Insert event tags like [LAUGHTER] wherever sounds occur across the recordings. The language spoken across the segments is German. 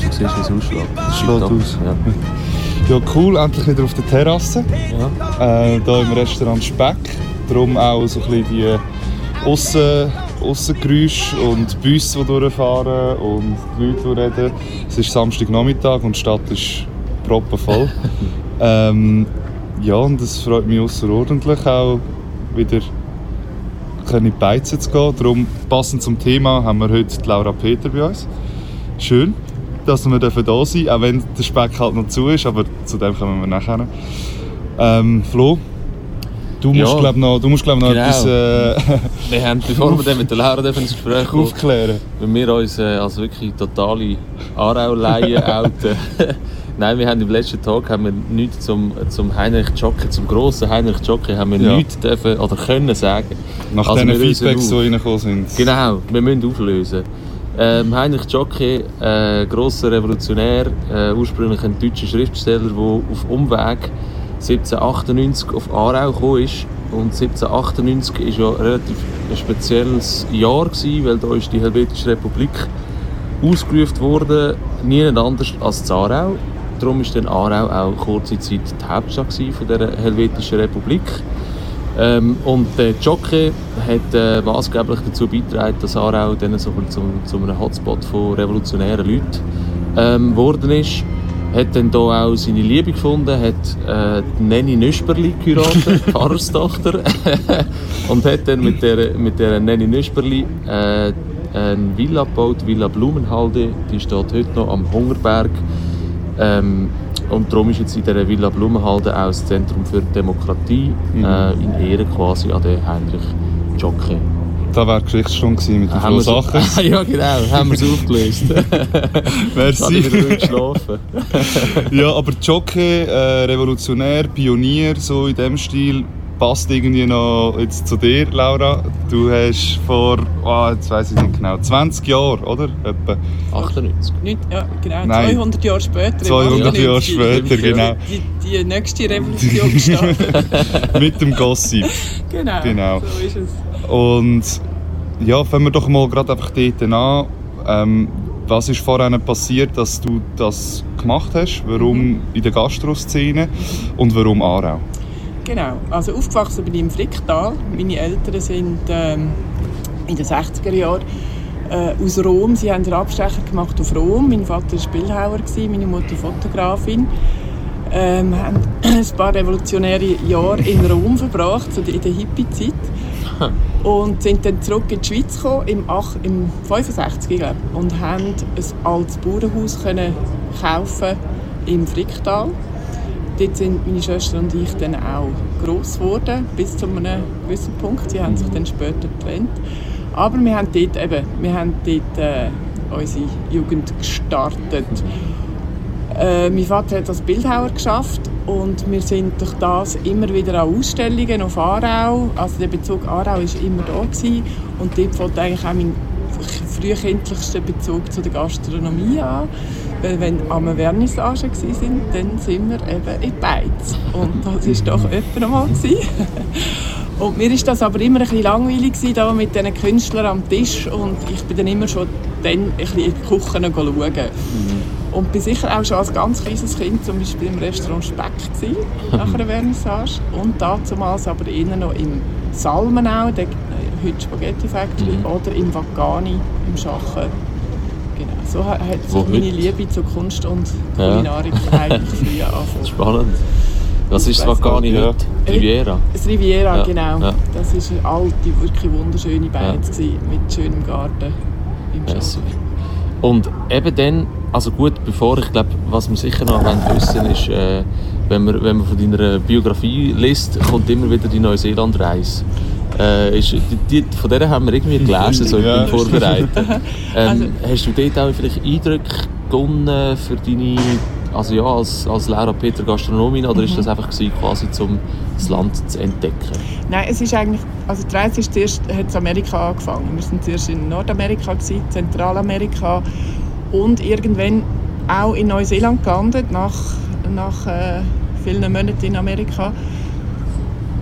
siehst, siehst, wie es ausschlägt. Das Schlägt aus. Ja. Ja, cool, endlich wieder auf der Terrasse. Ja. Äh, hier im Restaurant Speck. Darum auch so ein bisschen die Aussen, Aussengeräusche und die Busse, die durchfahren und die Leute, die reden. Es ist Samstagnachmittag und die Stadt ist proppenvoll. [LAUGHS] ähm, ja, und es freut mich außerordentlich auch wieder die Beizen zu gehen. Darum, passend zum Thema, haben wir heute die Laura Peter bei uns. Schön, dass wir da sein dürfen, auch wenn der Speck halt noch zu ist, aber zu dem kommen wir nachher. Ähm, Flo, du musst Ja. glaube noch, du musst, glaub, noch Genau. etwas äh, [LAUGHS] Wir haben, bevor wir dann mit der Laura dürfen ins Gespräch kommen, aufklären. wenn wir uns äh, als wirklich totale Aarau-Laien [LAUGHS] outen. [LAUGHS] Nein, wir haben im letzten Tag haben wir nichts zum, zum Heinrich Jocke, zum grossen Heinrich Jocke, haben wir Ja. nichts dürfen oder können sagen. Nach Also lösen Feedbacks, die reingekommen sind. Genau, wir müssen auflösen. Ähm, Heinrich Jocke, äh, grosser Revolutionär, äh, ursprünglich ein deutscher Schriftsteller, der auf Umweg 1798 auf Aarau ist. Und 1798 war ja relativ ein spezielles Jahr, gewesen, weil da ist die Helvetische Republik ausgerufen wurde, niemand anders als in Aarau. Darum war Aarau auch kurze Zeit die Hauptstadt von der Helvetischen Republik. Ähm, und der Jockey hat äh, maßgeblich dazu beigetragen, dass Aarau dann so ein zum, zu einem Hotspot von revolutionären Leuten ähm, geworden ist. Hat dann hier auch seine Liebe gefunden, hat äh, Nenni Nüsperli geheiratet, [LAUGHS] Pfarrerstochter. [LAUGHS] und hat dann mit der, mit der Nenni Nüsperli äh, eine Villa gebaut, Villa Blumenhalde. Die steht heute noch am Hungerberg. Ähm, und darum ist jetzt in dieser Villa Blumenhalde auch das Zentrum für Demokratie äh, in Ehre quasi an den Heinrich Jocke. Da wäre die Geschichtsstunde gewesen mit den Haben Sachen. [LAUGHS] ja genau, haben wir es [LAUGHS] aufgelöst. [LAUGHS] Merci. Kann ich wieder ruhig schlafen. Ja, aber Jockey, äh, Revolutionär, Pionier, so in dem Stil, passt irgendwie noch jetzt zu dir, Laura. Du hast vor, ah, jetzt weiß ich nicht genau, 20 Jahren, oder? Etwa 98. Nicht, ja, genau, Nein. 200 Jahre später. im 200 Jahre 98, später, genau. Die, die nächste Revolution gestartet. [LAUGHS] Mit dem Gossip. genau, Genau. so ist es. Und ja, fangen wir doch mal gerade einfach dort an. Ähm, was ist vorher passiert, dass du das gemacht hast? Warum in der Gastroszene und warum Aarau? Genau, also aufgewachsen bin ich im Fricktal. Meine Eltern sind ähm, in den 60er Jahren äh, aus Rom. Sie haben den Abstecher gemacht auf Rom. Mein Vater war Bildhauer, meine Mutter Fotografin. Ähm, haben [CLEARS THROAT] ein paar revolutionäre Jahre in Rom verbracht, so in der Hippie-Zeit. [LAUGHS] Und sind dann zurück in die Schweiz gekommen, im, ach, im 65, glaube und haben ein altes Bauernhaus können kaufen im Fricktal. Dort sind meine Schwester und ich dann auch gross geworden, bis zu einem gewissen Punkt. Sie haben sich dann später getrennt. Aber wir haben dort, eben, wir haben dort äh, unsere Jugend gestartet. Äh, mein Vater hat als Bildhauer geschafft und wir sind durch das immer wieder an Ausstellungen auf Aarau. Also der Bezug Aarau war immer da gewesen. und dort fängt eigentlich auch mein frühkindlichster Bezug zu der Gastronomie an. Weil wenn einer Vernissage waren, dann sind wir eben in Beiz. Und das war doch jemand einmal. gewesen. [LAUGHS] Und mir ist das aber immer ein bisschen langweilig da mit diesen Künstlern am Tisch und ich bin dann immer schon dann ein bisschen in die Küche schauen. Und bin sicher auch schon als ganz kleines Kind zum Beispiel im Restaurant Speck gewesen, [LAUGHS] nach einer Vernissage. Und dazumals aber eher noch im Salmenau, der äh, heute Spaghetti Factory, oder im Vagani, im Schachen. Genau, so hat Wo meine heute? Liebe zur Kunst und Ja. Kulinarik eigentlich [LAUGHS] früh angefangen. Spannend. Was ist das nicht, ja. heute? Riviera. Das Riviera, Ja, genau. ja. Das war eine alte, wirklich wunderschöne Beiz gewesen, mit schönem Garten im Ja, super. Und eben dann, also gut, bevor ich glaube, was wir sicher noch wollen wissen ist, äh, wenn, man, wenn man von deiner Biografie liest, kommt immer wieder die Neuseeland-Reise. Äh, ist, die, die, von der haben wir irgendwie gelesen, so Ja. im Vorbereiten. [LAUGHS] Ähm, Also- hast du dort auch vielleicht Eindrücke gewonnen für deine, also ja, als, als Laura Peter Gastronomin, oder ist das einfach gewesen, quasi zum das Land zu entdecken? Nein, es ist eigentlich, also die Reise ist zuerst, hat in Amerika angefangen. Wir sind zuerst in Nordamerika, gewesen, Zentralamerika und irgendwann auch in Neuseeland gelandet, nach, nach äh, vielen Monaten in Amerika.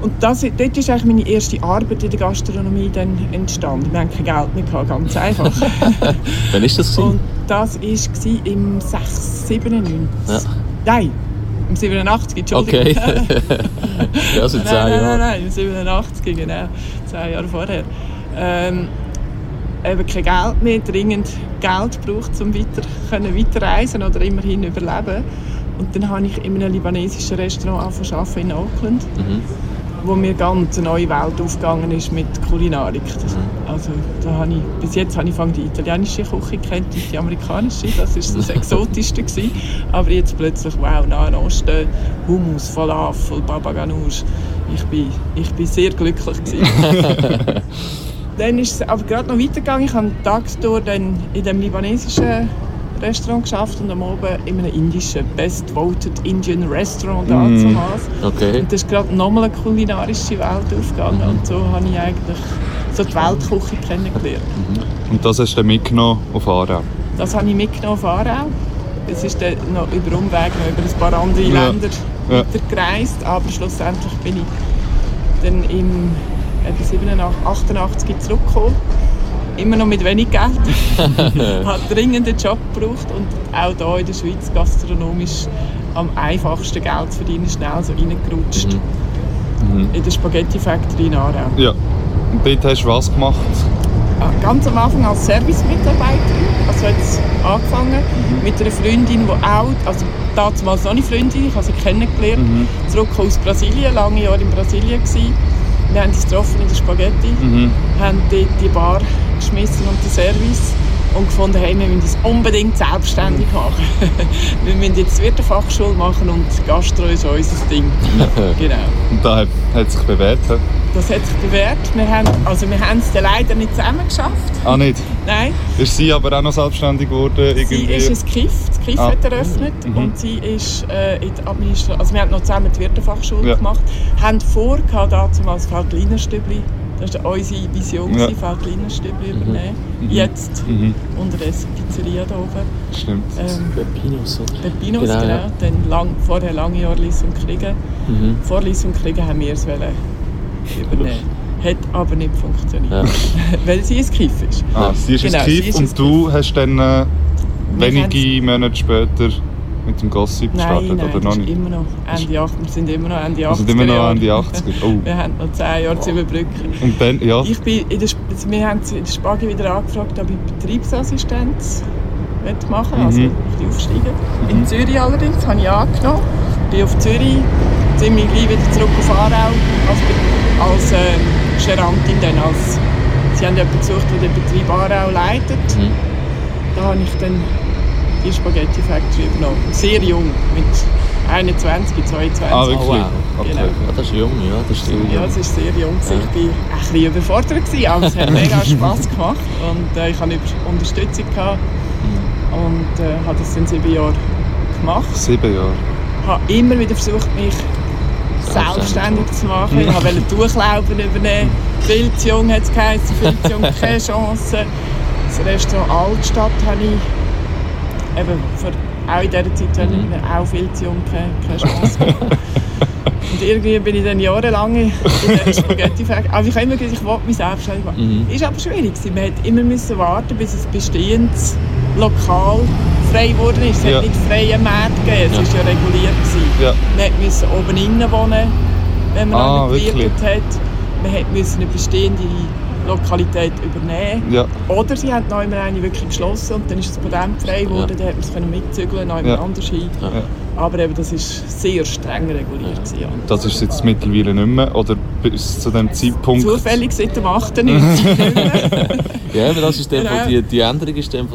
Und das, dort ist eigentlich meine erste Arbeit in der Gastronomie dann entstanden. Wir hatten kein Geld mehr, gehabt, ganz einfach. [LAUGHS] Wann ist das? Und das war im 6, 97. Ja. Nein, im 87, Entschuldigung. Okay. [LAUGHS] ja, seit Nein, zehn nein, nein, Jahren. nein, im 87, genau. Zehn Jahre vorher. Ähm, eben kein Geld mehr, dringend Geld braucht, um weiter, können weiterreisen oder immerhin überleben. Und dann habe ich in einem libanesischen Restaurant angefangen in Auckland, Mhm. Wo mir ganz eine neue Welt aufgegangen ist mit Kulinarik. Das, also, da habe ich, bis jetzt habe ich die italienische Küche kennt und die amerikanische, das war das [LAUGHS] Exotischste. Gewesen. Aber jetzt plötzlich, wow, Nahen Osten, Hummus, Falafel, Baba Ganoush. Ich bin, ich bin sehr glücklich. Gewesen. [LAUGHS] dann ist es aber gerade noch weitergegangen. Ich habe tagsüber dann in dem libanesischen Restaurant geschafft und am Abend in einem indischen Best Voted Indian Restaurant Mm. damals. Okay. Und da ist gerade nochmal eine kulinarische Welt aufgegangen und so habe ich eigentlich so die Weltküche kennengelernt. Und das hast du mitgenommen auf Aarau? Das habe ich mitgenommen auf Aarau. Es ist dann noch über Umweg noch über ein paar andere Ja. Länder Ja. weitergereist, aber schlussendlich bin ich dann im etwa 87, 88 zurückgekommen. Immer noch mit wenig Geld. [LAUGHS] habe dringend einen Job gebraucht und auch hier in der Schweiz gastronomisch am einfachsten Geld zu verdienen, schnell so reingerutscht. Mhm. In der Spaghetti Factory in Aarau. Ja. Und dort hast du was gemacht? Ah, Ganz am Anfang als Servicemitarbeiterin. Also hat es angefangen mit einer Freundin, die auch, also damals noch nicht Freundin, ich habe sie kennengelernt, Mhm. zurück aus Brasilien, lange Jahre in Brasilien gewesen. Wir haben uns getroffen in der Spaghetti, Mhm. haben dort die Bar geschmissen und den Service und gefunden, hey, wir müssen uns unbedingt selbstständig machen. [LAUGHS] wir müssen jetzt Wirtefachschule machen und Gastro ist unser Ding. [LAUGHS] genau. Und da hat, hat sich bewährt. hä? Das hat sich bewährt. Wir haben, also wir haben es dann leider nicht zusammen geschafft. Ah, nicht? Nein. Ist sie aber auch noch selbstständig geworden? Sie Irgendwie? ist ins Kiff, das Kiff Ah. hat eröffnet Mhm. und sie ist äh, in der Administration, also wir haben noch zusammen die Wirtefachschule Ja. gemacht, haben vor, damals Feldlinerstübli, das war unsere Vision, Ja. ja. Feldlinerstübli übernehmen, Mhm. jetzt Mhm. unterdessen Pizzeria da oben, Stimmt. ähm, Pepinos, oder? Pepinos, Genau, genau, ja. dann lang, vorher lange Jahre Liss und Kriegen, Mhm. vor Liss und Kriegen haben wir es wollen übernehmen, hat aber nicht funktioniert, Ja. [LAUGHS] weil sie ein Kiff ist. Ah, sie ist Genau, sie Kiff und du hast dann äh, wenige Monate später mit dem Gossip gestartet, Nein, nein, oder noch nicht? immer noch Ende 8, wir sind immer noch Ende 80er Wir sind immer noch die 80er. [LAUGHS] Oh. Wir haben noch 10 Jahre zu überbrücken. Und dann, ja, Ich bin in der, wir haben in der Spagi wieder angefragt, ob ich Betriebsassistenz möchte machen also Mhm. ich aufsteigen. In Zürich allerdings habe ich angenommen. Bin auf Zürich, ziemlich gleich wieder zurück auf Aarau als, als ähm, Gerantin dann. Als, sie haben jemanden gesucht, der den Betrieb Aarau leitet. Mhm. Da habe ich dann die Spaghetti Factory übernommen. Sehr jung, mit 21, 22. Ah, wirklich? Oh, wow. Okay. Genau. Ja, das ist jung, ja, das stimmt. Ja, es war sehr jung. Ja. Ich war ein bisschen überfordert, gewesen, aber es hat [LAUGHS] mega Spass gemacht. Und äh, ich hatte Unterstützung gehabt und äh, habe das in sieben Jahren gemacht. Sieben Jahre. Ich habe immer wieder versucht, mich selbstständig zu machen. Ich wollte Durchlaufen übernehmen. Viel zu jung hat es geheißen, viel zu jung, [LAUGHS] keine Chance. Das Restaurant Altstadt habe ich eben für, auch in dieser Zeit habe ich auch viel zu jung, keine, keine Chance. [LAUGHS] Und irgendwie bin ich dann jahrelang in dieser [LAUGHS] spaghetti factory Aber ich habe immer gesagt, ich wollte mich selbstständig machen. Mhm. Ist aber schwierig. gewesen. Man musste immer müssen warten, bis ein bestehendes Lokal frei geworden ist. Es Ja. hat nicht freie Märkte gegeben, es Ja. war ja reguliert. Gewesen. Ja. Man musste oben innen wohnen, wenn man Ah, gewirkt hat. Man müssen eine bestehende Lokalität übernehmen. Ja. Oder sie haben noch einmal eine wirklich geschlossen und dann ist das Patent frei geworden, Ja. dann hat man es können mitzügeln, noch Ja. anders hin. Ja. Aber eben, das ist sehr streng reguliert. Ja. Das ist jetzt mittlerweile nicht mehr. Oder bis zu dem Zeitpunkt. Zufällig seit dem 98 [LAUGHS] nicht mehr. Ja, aber das ist dem Genau. die, die Änderung ist dem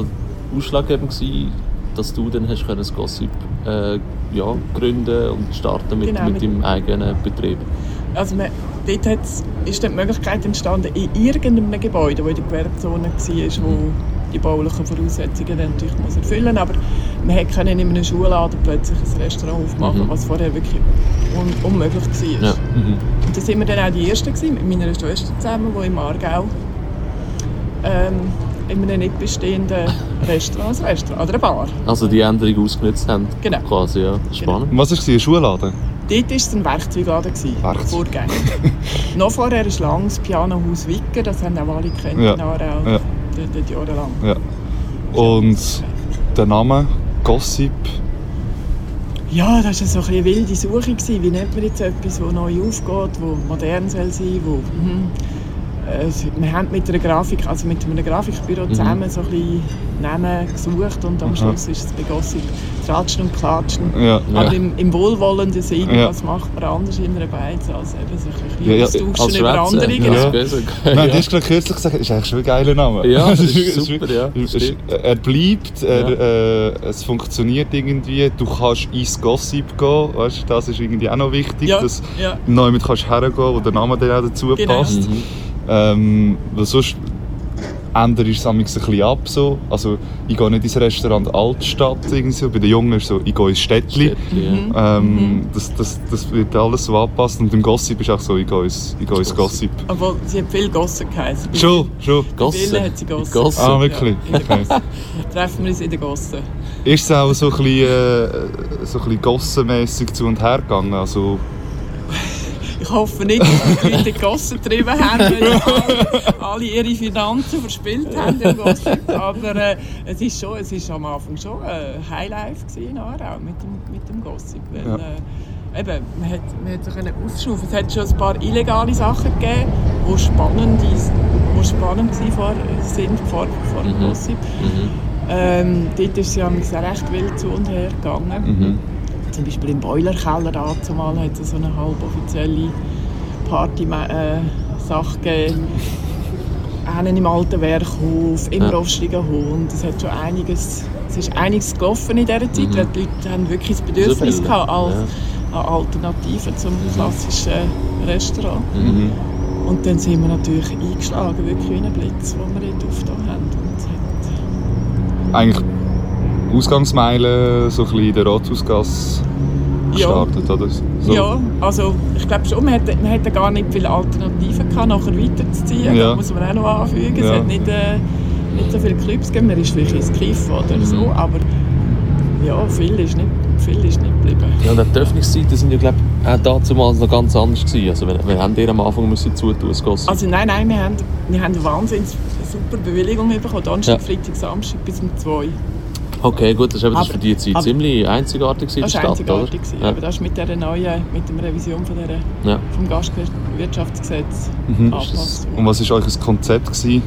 ausschlaggebend gewesen, dass du dann hast können das Gossip äh, ja, gründen und starten mit, Genau, mit mit- deinem eigenen Betrieb. Also man, dort ist dann die Möglichkeit entstanden, in irgendeinem Gebäude, das in der Gewerbezone war, wo die baulichen Voraussetzungen dann natürlich muss erfüllen aber man hätte können in einem Schulladen plötzlich ein Restaurant aufmachen, Mhm. was vorher wirklich un unmöglich war. Ja. Mhm. Und da sind wir dann auch die Ersten gewesen, mit meiner Schwester zusammen, die im Aargau ähm, in einem nicht bestehenden Restaurant, ein Restaurant oder eine Bar. Also die Änderung ausgenutzt haben, Genau. quasi, ja. Spannend. Und Was war? Ein Schuhladen? Dort war es ein Werkzeugladen, Werkzeug. vorgängig. [LAUGHS] Noch vorher ist lang das Pianohaus Wicker, das haben auch alle gekannt Ja. Ja. dort, dort jahrelang. Ja. Und der Name Gossip, Ja, das war so eine wilde Suche. Wie nennt man jetzt etwas, das neu aufgeht, das modern soll sein wo, es- Wir haben mit einer Grafik, also mit einem Grafikbüro zusammen so ein bisschen Namen gesucht und am. Schluss ist es bei Gossip Tratschen und Klatschen. ja. Aber im, im wohlwollenden Sinn, Ja. was macht man anders in einer Beiz als eben sich ein Ja, ja, bisschen Als austauschen über Schwätzer. andere. Ja. genau. Ja. Besser. Nein, ja. du hast gerade kürzlich gesagt, das ist eigentlich schon ein geiler Name. Ja, das Es [LAUGHS] ist super, ja. Er bleibt, er, äh, es funktioniert irgendwie, du kannst ins Gossip gehen, weißt, du, das ist irgendwie auch noch wichtig, Ja, dass ja. du neu mit kannst hergehen, wo der Name dann auch dazu Genau. passt. Mhm. Ähm, weil sonst ändert es manchmal ein bisschen ab. So. Also, ich gehe nicht ins Restaurant Altstadt. Irgendwie so. Bei den Jungen ist es so, ich gehe ins Städtli. Städtli, ja. Ähm, das, das, das wird alles so angepasst. Und beim Gossip ist auch so, ich gehe ins, ich gehe ins Gossip. Obwohl, sie hat viel Gossen geheißen. Schon, schon. Gossen. hat sie Gossen. Gossen. Ah, wirklich? Ja, Okay. Treffen wir uns in der Gosse. Ist es auch so ein bisschen, äh, so ein bisschen gossenmässig zu und her gegangen? Also, Ich hoffe nicht, dass die Leute die getrieben haben, weil [LAUGHS] alle, alle ihre Finanzen verspielt haben im Gossip. Aber äh, es ist schon, es ist am Anfang schon ein Highlife in Aarau mit dem, mit dem Gossip. Weil, Ja. äh, eben, man hat, man hat sich können aufschnaufen. Es hat schon ein paar illegale Sachen gegeben, die spannend, die spannend waren vor, sind vor, vor dem Mhm. Gossip. Mhm. Ähm, dort ist manchmal auch recht wild zu und her gegangen. mhm. Zum Beispiel im Boilerkeller dazumal hat es so eine halboffizielle Party-Sache gegeben. Einen im alten Werkhof, im Ja. rostigen Hund. Es hat schon einiges, es ist einiges gelaufen in dieser Zeit, Mhm. weil die Leute haben wirklich das Bedürfnis So viel, gehabt als ja. an Alternativen zum klassischen Restaurant. Mhm. Und dann sind wir natürlich eingeschlagen, wirklich wie ein Blitz, den wir dort aufgetan haben. Und Eigentlich Ausgangsmeile, so ein bisschen in der Rathausgasse Ja. gestartet, oder? So. Ja, also ich glaube schon, man hätte, man hätte gar nicht viele Alternativen gehabt, nachher weiterzuziehen. Ja. Das muss man auch noch anfügen. Es Ja. hat nicht, äh, nicht so viele Clubs gegeben. Man ist vielleicht ins Kiff oder so, Mhm. aber ja, viel ist nicht, viel ist nicht geblieben. Ja, und die Öffnungszeiten sind ja, glaube ich, auch damals noch ganz anders gewesen. Also, wir, wir haben dir am Anfang müssen zutun, das. Also nein, nein, wir haben, wir haben eine wahnsinnig super Bewilligung bekommen. Donnerstag, Ja. Freitag, Samstag bis um zwei. Okay, gut, das war das Aber- für die Zeit aber- ziemlich einzigartig in der Das war Stadt, einzigartig. oder? gewesen. Ja. Aber das ist mit der neuen, mit der Revision von der, Ja. vom Gastwirtschaftsgesetz Mhm. angepasst. Und was war euch ein Konzept? Gewesen?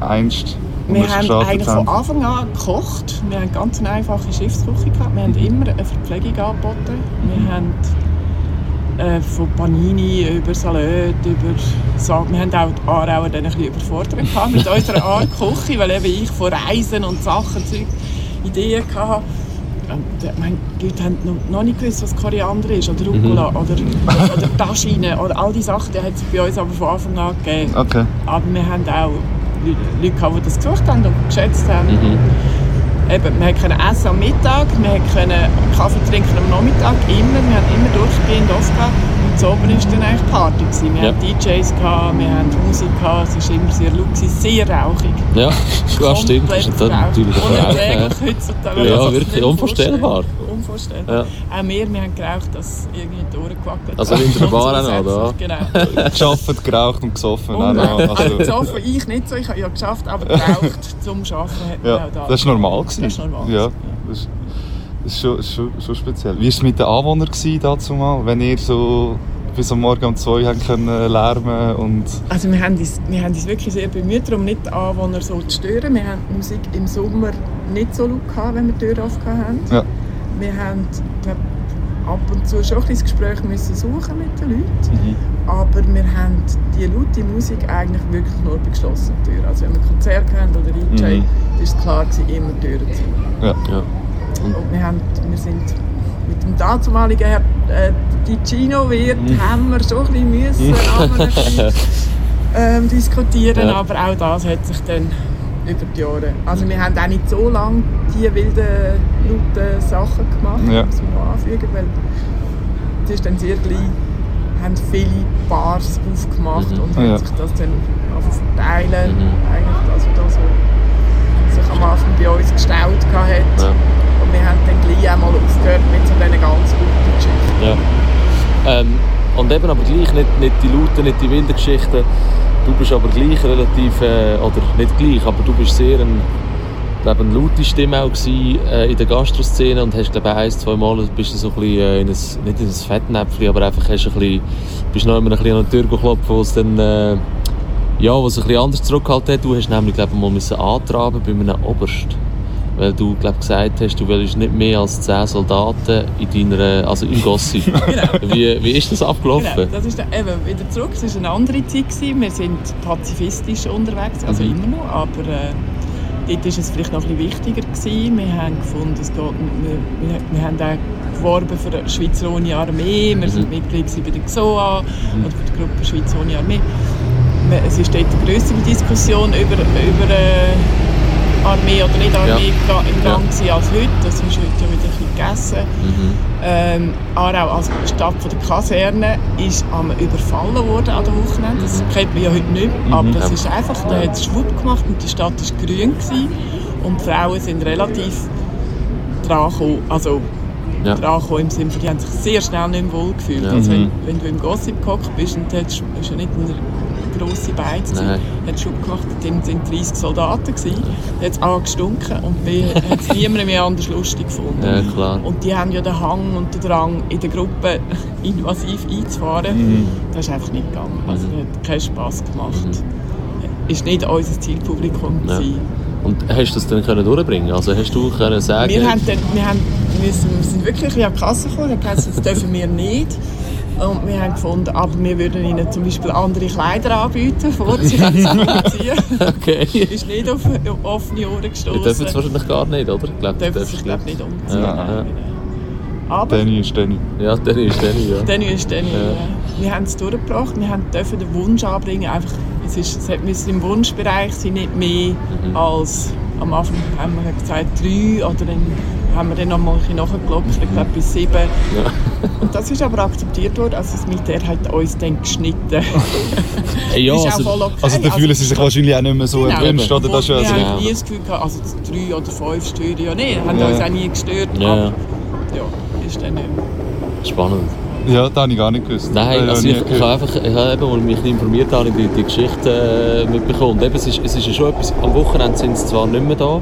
Einst? Wir haben eigentlich habt? von Anfang an gekocht. Wir haben ganz eine einfache Schiffsküche gehabt. Wir haben Mhm. immer eine Verpflegung angeboten. Wir haben äh, von Panini über Salat, über Sa Wir haben auch die Aarauer dann ein bisschen überfordert mit unserer [LAUGHS] Art Küche, weil eben ich von Reisen und Sachen, Zeug, Ideen hatte. Und, äh, meine, die Leute haben noch, noch nicht gewusst, was Koriander ist, oder Rucola, Mhm. oder, oder Taschine, oder all diese Sachen, die hat es bei uns aber von Anfang an gegeben. Okay. Aber wir haben auch Leu- Leute, gehabt, die das gesucht haben und geschätzt haben. Mhm. Eben, wir konnten essen am Mittag, wir konnten Kaffee trinken am Nachmittag, immer. Wir haben immer durchgehend offen gehabt. Und zu oben war dann eigentlich Party. Gewesen. Wir Ja. hatten DJs, gehabt, wir hatten Musik, gehabt. es war immer sehr laut, sehr rauchig. Ja, [LAUGHS] ja stimmt. Das ist natürlich Unerträglich ja. heutzutage. Ja, wirklich unvorstellbar. Vorstellen. Ja. Auch wir, wir haben geraucht, dass irgendwie die Ohren gewackelt Also haben. in der Bar auch noch, Genau. Geschafft, geraucht und gesoffen. Und, nein, also, also, gesoffen ich nicht so, ich habe ja geschafft, aber geraucht zum Arbeiten hat man ja, auch da. das ist normal. Gewesen. Das ist normal Ja, das ist, das ist schon, schon, schon speziell. Wie war es mit den Anwohnern gewesen, dazu mal, wenn ihr so bis am Morgen um zwei haben können lärmen und Also wir haben, uns, wir haben uns wirklich sehr bemüht, um nicht die Anwohner so zu stören. Wir haben die Musik im Sommer nicht so laut gehabt, wenn wir die Tür offen hatten. Ja. Wir haben glaub, ab und zu schon ein bisschen Gespräch müssen suchen mit den Leuten. Aber wir haben die laute Musik eigentlich wirklich nur bei geschlossenen Türen. Also wenn wir Konzerte haben oder DJ, Mhm. ist es klar gewesen, immer Türen zu. ja. Ja. Und wir, haben, wir sind mit dem dazumaligen Herr äh, Ticino-Wirt Mhm. haben wir schon ein bisschen müssen bisschen, [LAUGHS] ähm, diskutieren, Ja. aber auch das hat sich dann über die Jahre... Also wir haben auch nicht so lange die wilden, lauten Sachen gemacht, Ja. muss man noch anfügen, weil es ist dann sehr gleich, haben viele Bars aufgemacht Mhm. und Ja. haben sich das dann verteilen, Mhm. eigentlich, das, was sich am Anfang bei uns gestaut hat. Ja. Und wir haben dann gleich einmal aufgehört mit so diesen ganz guten Geschichten. Ja. Ähm, und eben aber gleich nicht, nicht die lauten, nicht die wilden Geschichten. Du bist aber gleich relativ, äh, oder nicht gleich, aber du bist sehr ein, glaube eine laute Stimme auch gewesen, äh, in der Gastroszene und hast glaube ein, zwei Mal bist du so ein bisschen äh, in ein, nicht in ein Fettnäpfchen, aber einfach hast ein bisschen, bist noch immer ein bisschen an die Tür geklopft, wo es dann äh, ja, was ein bisschen anders zurückgehalten hat. Du hast nämlich glaube ich, mal müssen antraben bei einem Oberst weil du glaub, gesagt hast, du willst nicht mehr als 10 Soldaten in deiner, also im Gossip. [LAUGHS] genau. wie, wie ist das abgelaufen? Genau, das ist dann eben wieder zurück. Es war eine andere Zeit. Gewesen. Wir sind pazifistisch unterwegs, also mhm. immer noch, aber äh, dort war es vielleicht noch ein bisschen wichtiger. Gewesen. Wir haben gefunden, es geht, wir, wir, wir haben auch geworben für die Schweizer ohne Armee, wir mhm. sind Mitglied bei der XOA mhm. oder für die Gruppe Schweiz ohne Armee. Es ist dort eine größere Diskussion über, über äh, Armee oder nicht Armee ja. im Gang ja. als heute. Das ist heute ja wieder ein gegessen. Mhm. Ähm, Aarau als Stadt von der Kaserne ist überfallen worden an der Wochenende. Das mhm. kennt man ja heute nicht mehr. Mhm. Aber das ist einfach, da hat es schwupp gemacht und die Stadt war grün. Gewesen. Und die Frauen sind relativ dran gekommen. Also, ja. dran im Sinne, die haben sich sehr schnell nicht mehr wohl gefühlt. Ja. Also wenn, mhm. wenn, du im Gossip gehockt bist, und hast, bist du nicht in grosse Beine. Nein. hat Schub gemacht, dort waren 30 Soldaten. Gewesen. Da hat es A gestunken und B hat es niemand mehr anders lustig gefunden. Ja, klar. Und die haben ja den Hang und den Drang, in der Gruppe [LAUGHS] invasiv einzufahren. Mhm. Das ist einfach nicht gegangen. Also, das hat keinen Spass gemacht. Mhm. Ist nicht unser Zielpublikum. Ja. Und hast du das dann können durchbringen? Also hast du können sagen? Wir, haben dann, wir, haben, wir, sind, wirklich an die Kasse gekommen. Das dürfen wir nicht. Und wir haben gefunden, aber wir würden ihnen zum Beispiel andere Kleider anbieten, vor sie es [LAUGHS] anziehen. okay. Ist nicht auf offene Ohren gestoßen. Die dürfen es wahrscheinlich gar nicht, oder? Ich glaube, dürfen sich glaube nicht umziehen. Ja, ja. Aber Danny ist Danny. Ja, Danny ist Danny, ja. Danny ist Danny, ja. ja. Wir haben es durchgebracht, wir dürfen den Wunsch anbringen, einfach, es, ist, es müssen im Wunschbereich sein, nicht mehr mhm. als, am Anfang haben wir gesagt, drei oder dann haben wir dann noch mal nachgeklopft, ich glaube bis sieben. Ja. Und das ist aber akzeptiert worden, also das Militär hat uns dann geschnitten. ja, ist also, okay. also da fühlen sie sich wahrscheinlich auch nicht mehr so genau. erwünscht, oder? Das wir also, haben ja. nie das Gefühl gehabt, also drei oder fünf stören ja nicht, haben ja. uns auch nie gestört, ja. aber ja, ist dann nicht. Spannend. Ja, das habe ich gar nicht gewusst. Nein, also ich, ich, habe einfach, ich habe eben, als ich mich informiert habe, die, die Geschichte äh, mitbekommen. Und eben, es, ist, es ist ja schon etwas, am Wochenende sind sie zwar nicht mehr da,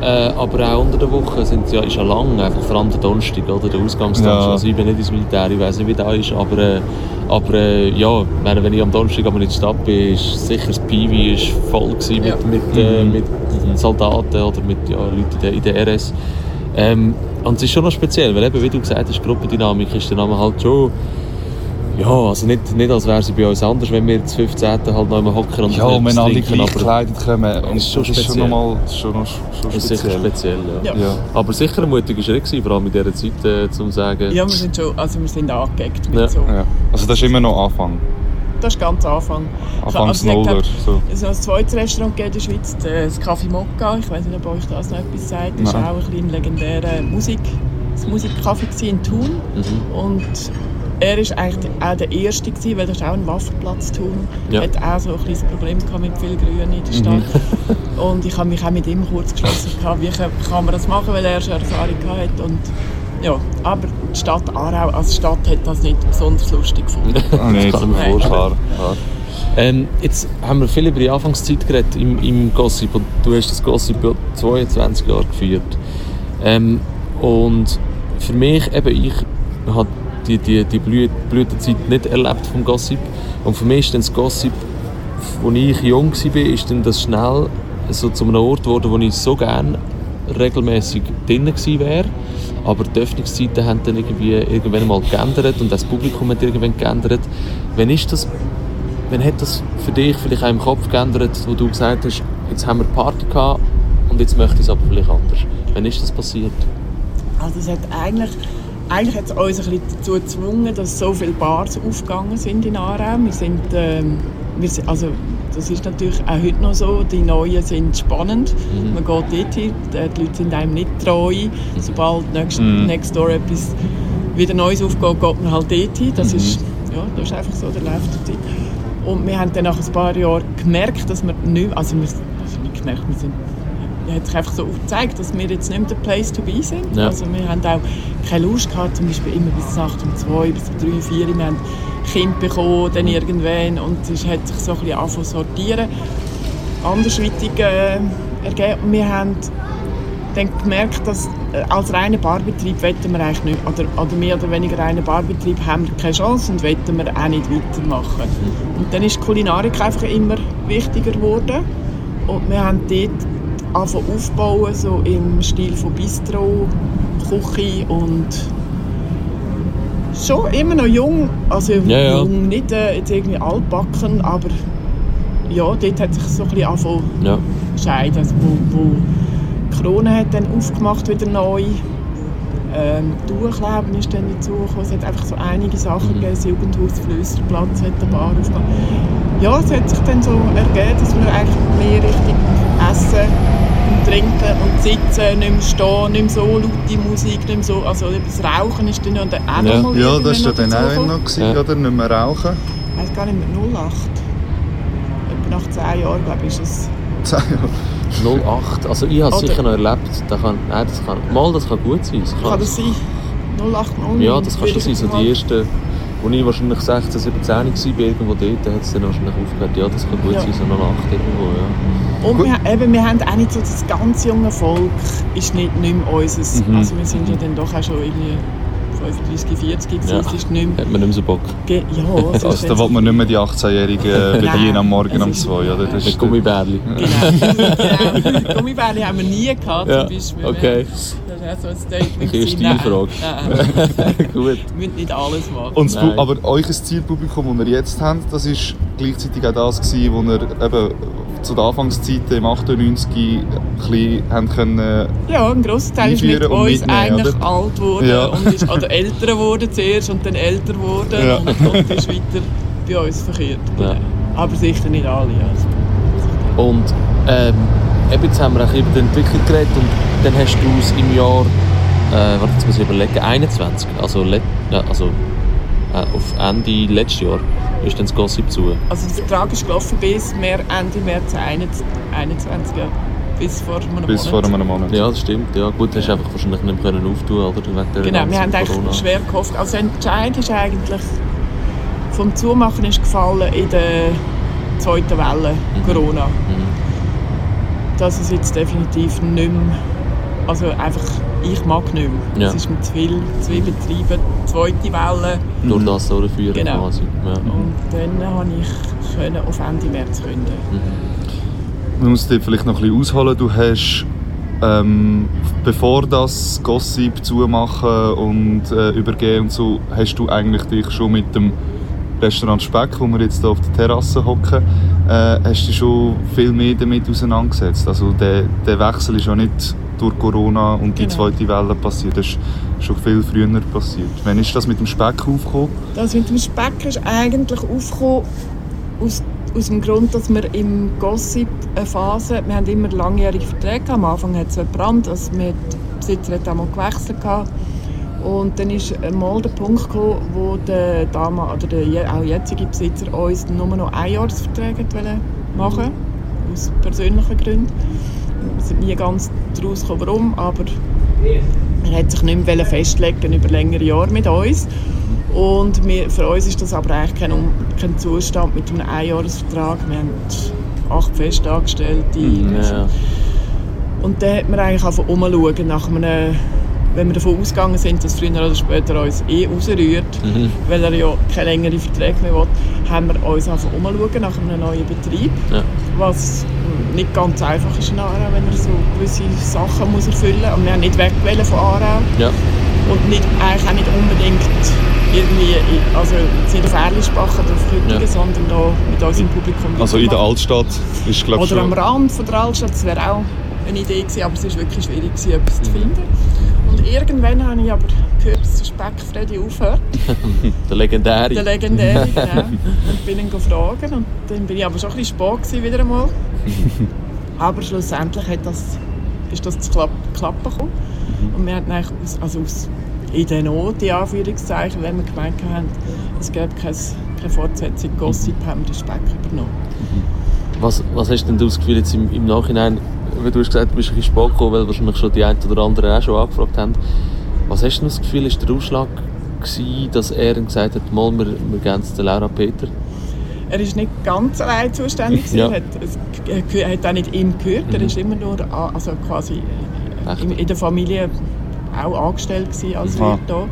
äh, aber auch unter der Woche sind sie ja, ist ja lang, einfach vor allem der Donnerstag, oder, der Ausgangstag. Ja. Also ich bin nicht ins Militär, ich weiß nicht, wie das ist, aber, äh, aber äh, ja, wenn ich am Donnerstag aber in der Stadt bin, ist sicher das Piwi ist voll gewesen ja. mit, mit, äh, mhm. mit Soldaten oder mit ja, Leuten in der RS. Ähm, und es ist schon noch speziell, weil eben, wie du gesagt hast, Gruppendynamik ist der Name halt schon ja, also nicht, nicht als wäre sie bei uns anders, wenn wir zu 15. halt noch einmal hocken und Ja, und wenn alle gleich gekleidet kommen. Und ist schon speziell. Ist schon nochmal schon, schon speziell. Ist sicher speziell, ja. Ja. ja. Aber sicher ein mutiger Schritt vor allem in dieser Zeit, äh, zu sagen... Ja, wir sind schon, also wir sind angeeckt mit ja. so... Ja. Also das ist immer noch Anfang? Das ist ganz Anfang. Anfangs also, Nuller. So. Hat ein zweites Restaurant in der Schweiz, das Café Mokka. Ich weiß nicht, ob euch das noch etwas sagt. Das war auch ein legendärer Musik, Musikcafé in Thun. Mhm. Und er war eigentlich auch der Erste, gewesen, weil das ist auch ein Waffenplatz tun. Ja. Er hat auch so ein kleines Problem mit viel Grün in der Stadt. Mhm. [LAUGHS] und ich habe mich auch mit ihm kurz geschlossen, wie kann man das machen, weil er schon Erfahrung hatte. Und ja, aber die Stadt Aarau als Stadt hat das nicht besonders lustig gefunden. [LAUGHS] Nee, das kann ich mir vorstellen. Ähm, jetzt haben wir viel über die Anfangszeit geredet im, im Gossip und du hast das Gossip 22 Jahre geführt. Ähm, und für mich, eben, ich habe die, die, die Blütezeit nicht erlebt vom Gossip. Und für mich ist dann das Gossip, als ich jung war, ist dann das schnell so zu einem Ort geworden, wo ich so gerne regelmäßig drin gewesen wäre. Aber die Öffnungszeiten haben dann irgendwie irgendwann mal geändert und das Publikum hat irgendwann geändert. Wann ist das, wann hat das für dich vielleicht auch im Kopf geändert, wo du gesagt hast, jetzt haben wir Party gehabt und jetzt möchte ich es aber vielleicht anders. Wann ist das passiert? Also es hat eigentlich eigentlich hat es uns ein bisschen dazu gezwungen, dass so viele Bars aufgegangen sind in Aarau. Wir sind, ähm, wir also das ist natürlich auch heute noch so. Die Neuen sind spannend. Mhm. Man geht dort hin, die Leute sind einem nicht treu. Sobald next, mhm. next door etwas wieder Neues aufgeht, geht man halt dort hin. Das, mhm. ist, ja, das ist einfach so der der Zeit. Und wir haben dann nach ein paar Jahren gemerkt, dass wir nicht also wir, also nicht gemerkt, wir sind hat sich einfach so gezeigt, dass wir jetzt nicht mehr der Place to be sind. Ja. Also wir haben auch keine Lust gehabt, zum Beispiel immer bis Nacht um zwei, bis um drei, vier. Wir haben Kinder bekommen, dann irgendwann und es hat sich so ein bisschen zu sortieren. Andersweitig äh, ergeben. Wir haben dann gemerkt, dass äh, als reiner Barbetrieb wetten wir eigentlich nicht, oder, oder mehr oder weniger reiner Barbetrieb haben wir keine Chance und wetten wir auch nicht weitermachen. Und dann ist die Kulinarik einfach immer wichtiger geworden und wir haben dort angefangen aufbauen, so im Stil von Bistro, Küche und schon immer noch jung, also Ja, ja. jung, nicht äh, jetzt irgendwie altbacken, aber ja, dort hat sich so ein bisschen angefangen Ja. scheiden, also wo, wo Corona hat dann aufgemacht wieder neu. Ähm, Durchleben ist dann dazugekommen. Es hat einfach so einige Sachen Mhm. gegeben. Das Jugendhaus Flösterplatz hat eine Bar aufgemacht. Ja, es hat sich dann so ergeben, dass wir eigentlich mehr Richtung Essen und Trinken und Sitzen, nicht mehr stehen, nicht mehr so laute Musik, nicht mehr so, also das Rauchen ist dann auch Ja. noch mal Ja, das war dann auch noch, gewesen, Ja. oder? Nicht mehr rauchen. Ich weiß gar nicht mehr, 08. Etwa nach 10 Jahren, glaube ich, ist es 08, also ich habe es sicher noch erlebt. Da kann, nein, das kann, mal, das kann gut sein. Das Kann das sein? 08, 09? Ja, das kann schon sein. So die ersten, wo ich wahrscheinlich 16, 17 war, irgendwo dort, hat es dann wahrscheinlich aufgehört. Ja, das kann gut Ja. sein, so 08 irgendwo, ja. Und wir, eben, wir haben auch nicht so das ganz junge Volk, ist nicht, nicht mehr unseres. Mhm. Also wir sind ja dann doch auch schon irgendwie 35, 40 gewesen. Ja. Es ist nicht mehr... Hat man nicht mehr so Bock. Ge ja, [LAUGHS] ist Also, da will man nicht mehr die 18-Jährigen [LAUGHS] Nein, bedienen am Morgen um ist- 2, oder? Das Mit ist Gummibärli. Genau, [LAUGHS] genau. Gummibärli haben wir nie gehabt, Ja, zum Beispiel. okay. Das war auch so ein Statement. Eine Stilfrage. Gut. wir müssen nicht alles machen. Und aber euer Zielpublikum, das ihr jetzt habt, das ist gleichzeitig auch das gewesen, wo ihr eben zu der Anfangszeit im 98 ein bisschen haben können, Ja, ein grosser Teil ist mit uns eigentlich oder? alt geworden Ja. und ist oder älter geworden zuerst und dann älter geworden Ja. und, und ist weiter bei uns verkehrt. Ja. Aber sicher nicht alle. Also. Und ähm, eben jetzt haben wir auch über die Entwicklung geredet und dann hast du es im Jahr, äh, warte, jetzt muss ich überlegen, 21, also, let, ja, also äh, auf Ende letztes Jahr ist dann das Gossip zu. Also der Vertrag ist gelaufen bis mehr Ende März 21, ja. Bis vor einem bis vor Monat. einem Monat. Ja, das stimmt. Ja, gut, hast du einfach wahrscheinlich nicht mehr können auftun oder wegen Genau, wir haben eigentlich schwer gehofft. Also der Entscheid ist eigentlich vom Zumachen ist gefallen in der zweiten Welle Mhm. Corona. Mhm. Dass es jetzt definitiv nicht mehr, also einfach, ich mag nicht mehr. Ja. Es ist mir zu viel, zu viel Betriebe, zweite Welle. Durch das durchführen Genau. quasi. Ja. Und dann konnte ich können auf Ende März künden. Man muss dort vielleicht noch ein bisschen ausholen. Du hast, ähm, bevor das Gossip zumachen und äh, übergehen und so, hast du eigentlich dich schon mit dem Restaurant Speck, wo wir jetzt hier auf der Terrasse hocken, äh, hast du dich schon viel mehr damit auseinandergesetzt. Also der, der Wechsel ist ja nicht durch Corona und die Genau. zweite Welle passiert. Das ist schon viel früher passiert. Wann ist das mit dem Speck aufgekommen? Das mit dem Speck ist eigentlich aufgekommen aus, aus dem Grund, dass wir im Gossip eine Phase, wir haben immer langjährige Verträge, am Anfang hat es gebrannt, also wir, der Besitzer hat einmal gewechselt und dann ist mal der Punkt gekommen, wo der Dame, oder der auch jetzige Besitzer uns nur noch Einjahresverträge machen aus persönlichen Gründen. Wir sind nie ganz daraus gekommen, warum, aber er hat sich nicht mehr festlegen über längere Jahre mit uns. Und wir, für uns ist das aber eigentlich kein, kein Zustand mit einem Einjahresvertrag. Wir haben acht Festangestellte. Ja. Und dann hat man eigentlich einfach umschauen nach einem, wenn wir davon ausgegangen sind, dass früher oder später uns eh rausrührt, Mhm. weil er ja keine längeren Verträge mehr will, haben wir uns einfach umschauen nach einem neuen Betrieb. Ja. Was nicht ganz einfach ist in Aarau, wenn er so gewisse Sachen muss erfüllen muss. Und wir haben nicht weg von Aarau. Ja. Und nicht, eigentlich auch nicht unbedingt irgendwie, also jetzt nicht auf Erlischbach oder auf Küttingen, Ja. sondern da mit unserem Publikum Also in der. Altstadt ist glaube ich Oder am. Rand von der Altstadt, das wäre auch eine Idee gewesen, aber es war wirklich schwierig, gewesen, etwas zu finden. Und irgendwann habe ich aber gehört, dass der Speckfreddy aufhört, [LAUGHS] Der legendäre. der legendäre, [LAUGHS] genau. Und bin ihn gefragt und dann bin ich aber schon ein bisschen spät gewesen, wieder einmal. [LAUGHS] Aber schlussendlich hat das, ist das zu klapp, klappen gekommen. Und wir hatten eigentlich aus, also aus in der Not, in Anführungszeichen, wenn wir gemeint haben, es gäbe keine, keine Fortsetzung Gossip, haben wir den Speck übernommen. Was, was hast denn du das Gefühl jetzt im, im Nachhinein, weil du hast gesagt, du bist ein bisschen spät gekommen, weil wahrscheinlich schon die einen oder anderen auch schon angefragt haben. Was hast du das Gefühl, ist der Ausschlag gewesen, dass er gesagt hat, mal, wir, wir es der Laura Peter? Er ist nicht ganz allein zuständig. Ja. Er hat, es, er hat auch nicht ihm gehört. Er Mhm. ist immer nur also quasi? In, in der Familie auch angestellt gewesen als Aha. Wirt da.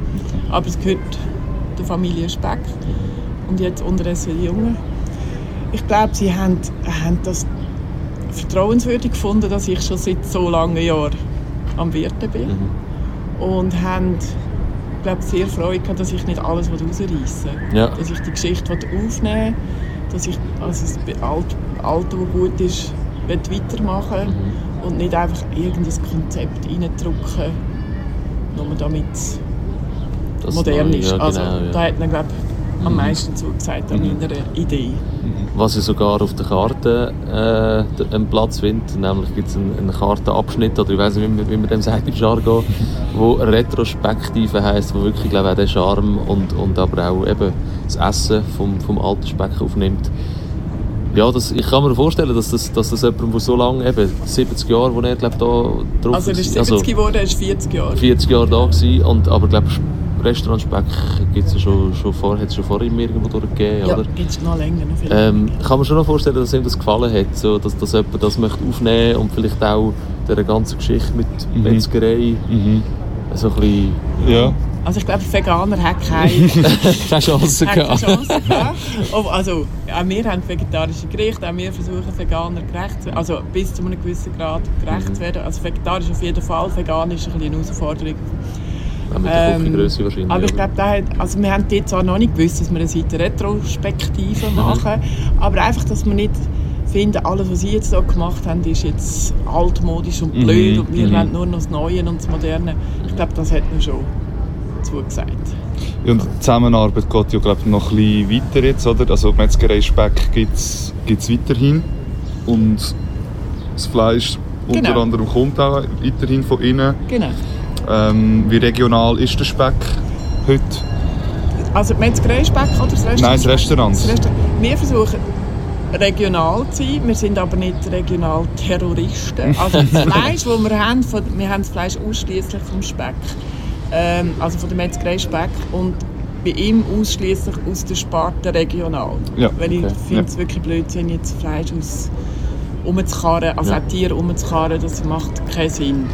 Aber es gehört der Familie Speck. Und jetzt unterdessen die Jungen. Ich glaube, sie haben, haben das vertrauenswürdig gefunden, dass ich schon seit so langen Jahren am Wirten bin. Mhm. Und haben ich glaube, sehr Freude gehabt, dass ich nicht alles rausreissen. Ja. Dass ich die Geschichte aufnehmen will, dass ich also das Be- Alt- Alte, das gut ist, weitermachen Mhm. und nicht einfach irgendein Konzept reindrücken, nur damit Das modern Neue, ist. ja, also, genau, ja. Da hat man, glaube ich, am Mhm. meisten zugesagt an meiner Idee. Was ja sogar auf der Karte äh, einen Platz findet. Nämlich gibt es einen, einen Kartenabschnitt, oder ich weiß nicht, wie man, wie man dem sagt im Jargon, [LAUGHS] wo Retrospektive heisst, wo wirklich glaube ich, auch den Charme und, und aber auch eben das Essen vom, vom alten Speck aufnimmt. Ja, das, ich kann mir vorstellen, dass das, dass das jemand, der so lange, eben 70 Jahre, wo er glaube da drauf Also, er ist war, 70 geworden, er ist 40 Jahre. 40 Jahre da gewesen, und, aber glaube Restaurant Speck gibt es ja schon, schon vor, hat es schon vor ihm irgendwo durchgegeben, Ja, oder? gibt es noch länger. Noch Ähm, länger. ich kann mir schon noch vorstellen, dass ihm das gefallen hat, so, dass, dass jemand das möchte aufnehmen und vielleicht auch der ganzen Geschichte mit Mhm. Metzgerei Mhm. so ein bisschen Ja. Also ich glaube, Veganer haben keine [LAUGHS] keine Chance Hat keine gehabt. Chance gehabt. Also, auch wir haben vegetarische Gerichte, auch wir versuchen Veganer gerecht zu werden, also bis zu einem gewissen Grad gerecht Mhm. zu werden. Also vegetarisch auf jeden Fall, vegan ist ein eine Herausforderung. Ja, mit der Ähm, wahrscheinlich. Aber ich glaube, da hat, also wir haben dort zwar noch nicht gewusst, dass wir eine Seite Retrospektive Mhm. machen, aber einfach, dass wir nicht finden, alles, was sie jetzt hier gemacht haben, ist jetzt altmodisch und Mhm, blöd und wir mhm. wollen nur noch das Neue und das Moderne. Ich glaube, das hat man schon zugesagt. Ja, und die Zusammenarbeit geht ja glaub, noch ein bisschen weiter jetzt, oder? Also Metzgerei Speck gibt es weiterhin und das Fleisch unter Genau. anderem kommt auch weiterhin von innen. Genau. Ähm, wie regional ist der Speck heute? Also die Metzgerei Speck oder das Restaurant? Nein, das Restaurant. Das Restaurant. Wir versuchen regional zu sein, wir sind aber nicht regional Terroristen. Also das [LAUGHS] Fleisch, das wir haben, wir haben das Fleisch ausschließlich vom Speck, ähm, also von der Metzgerei Speck und bei ihm ausschließlich aus der Sparte regional. Ja, Weil ich okay. finde Ja. es wirklich Blödsinn, jetzt Fleisch aus umzukarren, also Ja. auch Tiere umzukarren, das macht keinen Sinn.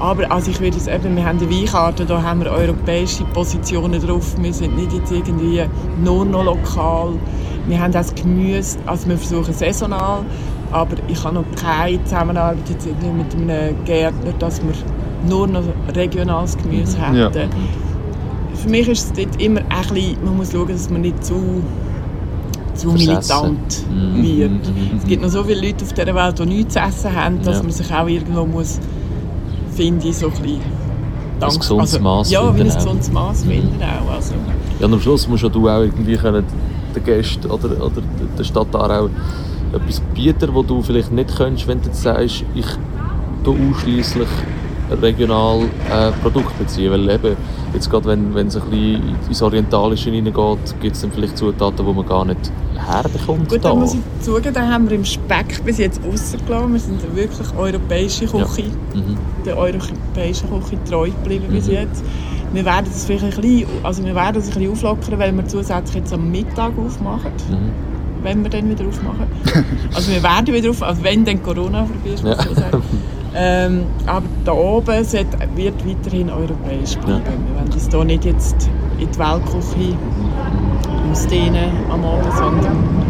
Aber also ich würde jetzt eben, wir haben eine Weinkarte, da haben wir europäische Positionen drauf. Wir sind nicht jetzt irgendwie nur noch lokal. Wir haben das Gemüse, also wir versuchen saisonal, aber ich habe noch keine Zusammenarbeit jetzt irgendwie mit einem Gärtner, dass wir nur noch regionales Gemüse hätten. Ja. Für mich ist es dort immer ein bisschen, man muss schauen, dass man nicht zu, zu militant Mhm. wird. Mhm. Es gibt noch so viele Leute auf dieser Welt, die nichts zu essen haben, dass Ja. man sich auch irgendwo muss, finde ich, so ein bisschen... Dank- gesundes Maß Ja, wie ein gesundes Maß Mhm. finden auch. Also. Ja, und am Schluss musst ja du auch irgendwie können den Gästen oder, oder der Stadt Aarau etwas bieten, wo du vielleicht nicht könntest, wenn du jetzt sagst, ich tue ausschließlich regional äh, Produkt beziehen. Weil eben, jetzt gerade wenn, wenn es ein bisschen ins Orientalische hineingeht, gibt es dann vielleicht Zutaten, die man gar nicht herbekommt. Gut, da. muss ich zugeben, da haben wir im Speck bis jetzt rausgelassen. Wir sind wirklich europäische Küche, Mhm. der europäischen Küche treu geblieben bis Mhm. jetzt. Wir werden das vielleicht ein bisschen, also wir werden das ein bisschen auflockern, weil wir zusätzlich jetzt am Mittag aufmachen, Mhm. wenn wir dann wieder aufmachen. also wir werden wieder auf, also wenn dann Corona vorbei ist, muss ich Ja. sagen. [LAUGHS] Ähm, aber da oben sollte, wird weiterhin europäisch bleiben. Wir werden uns hier nicht jetzt in die Weltküche ausdehnen am Abend, sondern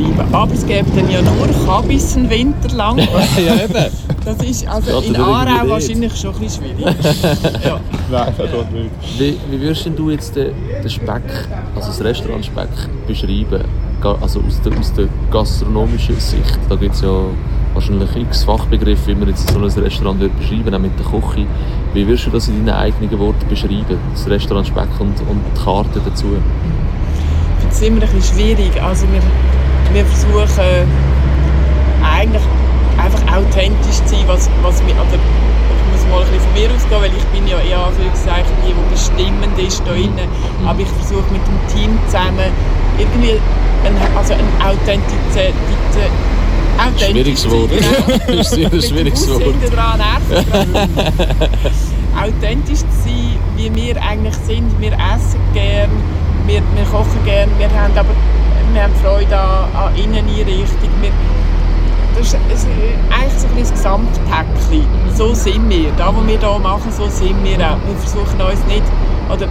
bleiben. Aber es gibt dann ja nur Kabissen Winter lang. [LAUGHS] ja, eben. Das ist also in Aarau nicht. wahrscheinlich schon ein bisschen schwierig. [LAUGHS] ja. Nein, das geht nicht. Wie, wie würdest denn du jetzt den, den Speck, also das Restaurant Speck, beschreiben? Also aus der, aus der gastronomischen Sicht. Da gibt es ja wahrscheinlich x Fachbegriffe, wie man jetzt so ein Restaurant würde beschreiben, auch mit der Küche. Wie würdest du das in deinen eigenen Worten beschreiben? Das Restaurant Speck und, und die Karte dazu? Ich finde es immer ein bisschen schwierig. Also wir, wir versuchen eigentlich einfach authentisch zu sein, was, was wir, oder ich muss mal ein bisschen von mir ausgehen, weil ich bin ja eher Anführungszeichen die, die bestimmend ist da innen. Aber ich versuche mit dem Team zusammen irgendwie eine, also eine Authentizität, Schwieriges Wort. [LAUGHS] das ist ein schwieriges Wort. [LAUGHS] Authentisch zu sein, wie wir eigentlich sind. Wir essen gern, wir, wir kochen gern, wir haben aber wir haben Freude an, an Inneneinrichtung. Wir, das ist, ist eigentlich so ein das Gesamtpäckchen. So sind wir. Da, was wir hier machen, so sind wir auch. Wir versuchen uns nicht, oder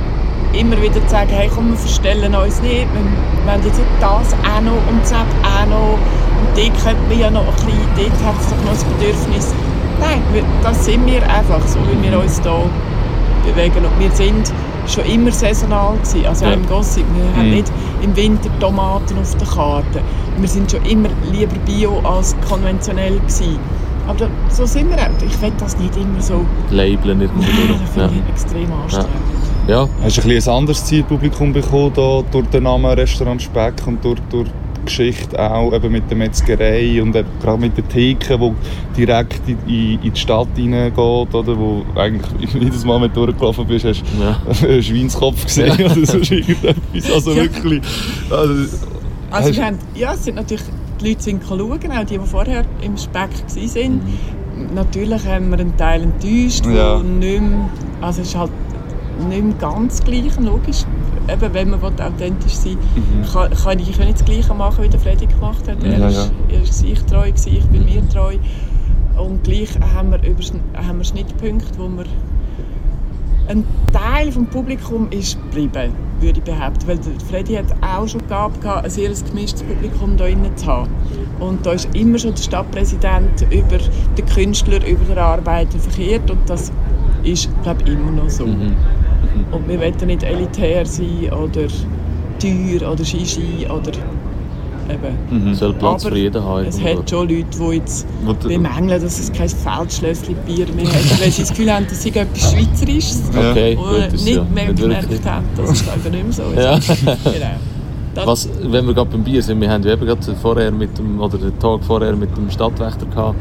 immer wieder zu sagen, hey, komm, wir verstellen uns nicht. Wir, wir haben jetzt das auch noch und das auch noch. Und dort könnten wir ja noch ein bisschen, dort hat es doch noch das Bedürfnis. Nein, wir, das sind wir einfach, so wie wir uns hier bewegen. Und wir sind schon immer saisonal gewesen. Also ja. im Gossip, wir mhm. haben nicht im Winter Tomaten auf der Karte. Wir sind schon immer lieber Bio als konventionell gewesen. Aber so sind wir auch. Ich will das nicht immer so... Labeln irgendwie. Nein, das finde ja. ich extrem anstrengend. Ja. Ja. Hast du ein, ein anderes Zielpublikum bekommen da, durch den Namen Restaurant Speck und durch, durch Geschichte auch eben mit der Metzgerei und gerade mit der Theke, die direkt in, in, die Stadt hineingeht, oder, wo eigentlich [LAUGHS] jedes Mal, wenn du durchgelaufen bist, hast du ja. [LAUGHS] einen Schweinskopf gesehen ja. oder so irgendetwas. Also ja. wirklich... Also, also wir haben, ja, es sind natürlich die Leute sind schauen, auch die, die vorher im Speck waren. Mhm. Natürlich haben wir einen Teil enttäuscht, ja. wo nicht mehr, also es ist halt nicht mehr ganz gleich, logisch eben, wenn man authentisch sein will, mhm. kann, kann, ich nicht das Gleiche machen, wie der Freddy gemacht hat. Er, ja, Ist, er ist sich treu, gewesen, ich bin mir treu. Und gleich haben wir, über, haben wir Schnittpunkte, wo wir ein Teil des Publikums ist geblieben, würde ich behaupten. Weil Freddy hat auch schon gehabt, ein sehr gemischtes Publikum hier drin zu haben. Und da ist immer schon der Stadtpräsident über den Künstler, über den Arbeiter verkehrt. Und das ist, glaube ich, immer noch so. Mhm. Und wir wollen nicht elitär sein oder teuer oder Shishi oder eben. Mhm. Soll Platz Aber für jeden haben. Es hat schon Leute, die jetzt bemängeln, dass es kein Feldschlösschen Bier mehr hat, weil sie das Gefühl haben, das sei etwas Schweizerisches. Okay, und nicht ja. mehr gemerkt haben, das ist einfach nicht mehr so. Ja. genau. Was, wenn wir gerade beim Bier sind, wir haben eben gerade vorher mit dem, oder den Tag vorher mit dem Stadtwächter gehabt,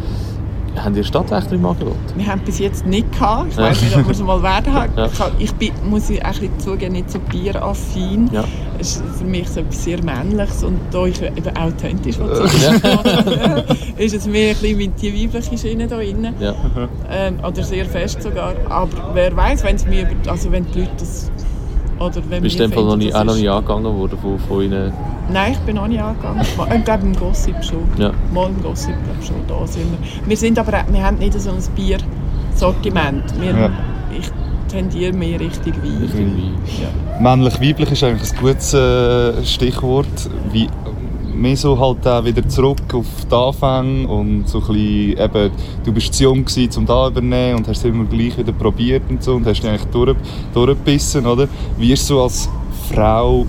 haben ihr Stadtwächter im Angebot? Wir haben bis jetzt nicht gehabt. Ich ja. weiß nicht, ob wir es [LAUGHS] mal werden haben. Ja. Ich bin, muss ich ein zugeben, nicht so bieraffin. Ja. Es ist für mich so etwas sehr Männliches und da ich eben authentisch [LAUGHS] ja. [LAUGHS] ist es mir ein bisschen mit die weibliche Schiene da drin. Ja. Ähm, oder sehr fest sogar. Aber wer weiß, wenn also wenn die Leute das oder wenn Bist du noch nie, auch noch nie angegangen worden von, von ihnen? Nein, ich bin noch nie angegangen. Ich glaube im Gossip schon. Ja. Mal im Gossip glaube schon, da sind wir. Wir sind aber, wir haben nicht so ein Biersortiment. Wir, ja. Ich tendiere mehr Richtung Wein. Richtung Wein. Ja. Männlich-weiblich ist eigentlich ein gutes äh, Stichwort. Wie, mehr so halt auch wieder zurück auf die Anfänge und so bisschen, eben, du bist zu jung gewesen, um da übernehmen und hast es immer gleich wieder probiert und so und hast dich eigentlich durch, durchgebissen, oder? Wie ist so als Frau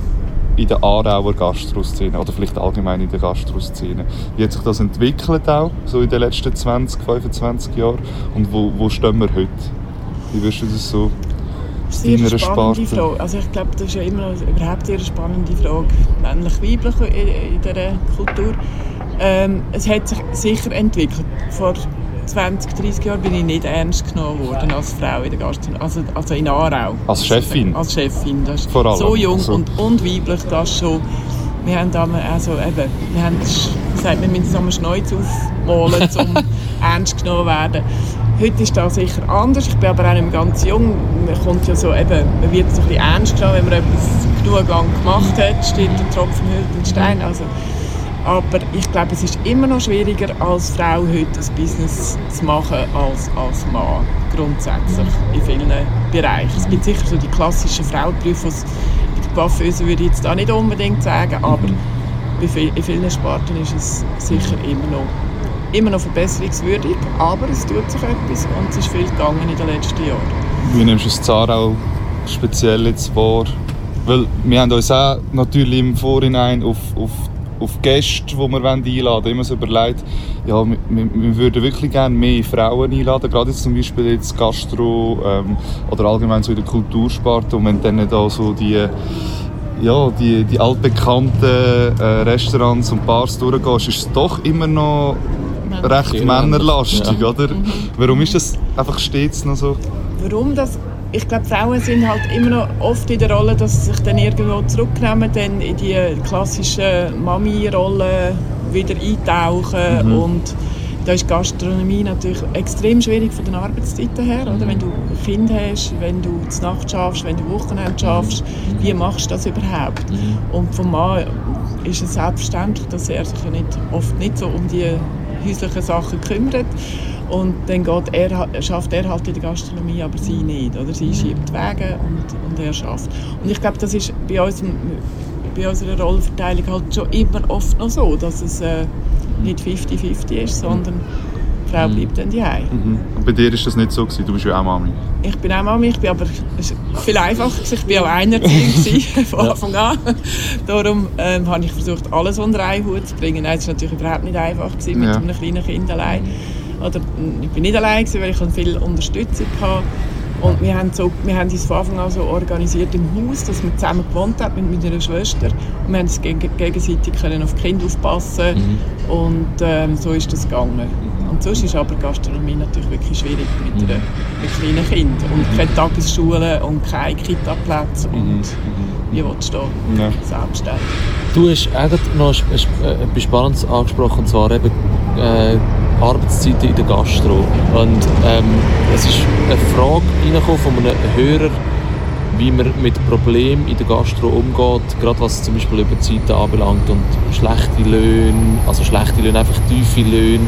in der Aarauer Gastroszene oder vielleicht allgemein in der Gastroszene. Wie hat sich das entwickelt auch, so in den letzten 20, 25 Jahren und wo, wo stehen wir heute? Wie wirst du das so sehr spannende Sparte. Frage. Also ich glaube, das ist ja immer überhaupt eine spannende Frage, männlich-weiblich in, in dieser Kultur. Ähm, es hat sich sicher entwickelt. Vor 20, 30 Jahren bin ich nicht ernst genommen worden als Frau in der Gastronomie, also, also in Aarau. Als Chefin? Als Chefin, das Vor allem. so jung also. und, und weiblich, das schon. Wir haben damals, also eben, wir haben gesagt, wir müssen uns Schneuz aufmalen, [LAUGHS] um ernst genommen zu werden. Heute ist das sicher anders. Ich bin aber auch nicht ganz jung. Man, kommt ja so, eben, man wird so ein bisschen ernst genommen, wenn man etwas genug Gang gemacht hat. Steht der Tropfen hüllt den Stein. Also, aber ich glaube, es ist immer noch schwieriger als Frau heute ein Business zu machen als als Mann. Grundsätzlich in vielen Bereichen. Es gibt sicher so die klassischen Frauenberufe, der Coiffeuse würde ich jetzt da nicht unbedingt sagen, aber in vielen Sparten ist es sicher immer noch immer noch verbesserungswürdig, aber es tut sich etwas und es ist viel gegangen in den letzten Jahren. Wie nimmst du das Zarau speziell jetzt wahr? Weil wir haben uns auch natürlich im Vorhinein auf, auf, auf Gäste, die wir einladen wollen, immer so überlegt, ja, wir, wir würden wirklich gerne mehr Frauen einladen, gerade jetzt zum Beispiel jetzt Gastro ähm, oder allgemein so in der Kultursparte und wenn dann da so die ja, die, die altbekannten äh, Restaurants und Bars durchgehst, ist es doch immer noch recht männerlastig, ja. oder? Mhm. Warum ist das einfach stets noch so? Warum das? Ich glaube, Frauen sind halt immer noch oft in der Rolle, dass sie sich dann irgendwo zurücknehmen dann in die klassischen Mami-Rolle, wieder eintauchen Mhm. und da ist Gastronomie natürlich extrem schwierig von den Arbeitszeiten her, oder? Wenn du ein Kind hast, wenn du die Nacht schaffst, wenn du Wochenende schaffst, wie machst du das überhaupt? Und vom Mann ist es selbstverständlich, dass er sich ja nicht, oft nicht so um die häuslichen Sachen kümmert. Und dann geht er, schafft er halt in der Gastronomie, aber sie nicht. Oder? Sie schiebt die Wege und, und er schafft. Und ich glaube, das ist bei, unserem, bei unserer Rollenverteilung halt schon immer oft noch so, dass es äh, nicht 50-50 ist, sondern Frau bleibt dann daheim. Mhm. Und bei dir war das nicht so, gewesen. du bist ja auch Mami. Ich bin auch Mami, ich bin aber viel einfacher, ich bin auch Einerziehend gewesen, [LAUGHS] [LAUGHS] von. Anfang an. Darum ähm, habe ich versucht, alles unter einen Hut zu bringen. Nein, es war natürlich überhaupt nicht einfach gewesen, mit Ja. einem kleinen Kind allein. Oder, ich bin nicht allein, gewesen, weil ich viel Unterstützung hatte. Und wir haben, so, wir haben uns von Anfang an so organisiert im Haus, dass wir zusammen gewohnt haben mit meiner Schwester. Und wir haben uns geg gegenseitig können auf die Kinder aufpassen Und ähm, so ist das gegangen. Und sonst ist aber Gastronomie natürlich wirklich schwierig mit, einer, mit kleinen Kindern. Und keine Tagesschule und keine Kita-Plätze. Und wie willst du da Ja. selbstständig? Du hast eigentlich noch etwas Spannendes angesprochen, und zwar eben äh, Arbeitszeiten in der Gastro. Und ähm, es ist eine Frage von einem Hörer, wie man mit Problemen in der Gastro umgeht, gerade was zum Beispiel Überzeiten anbelangt und schlechte Löhne, also schlechte Löhne, einfach tiefe Löhne.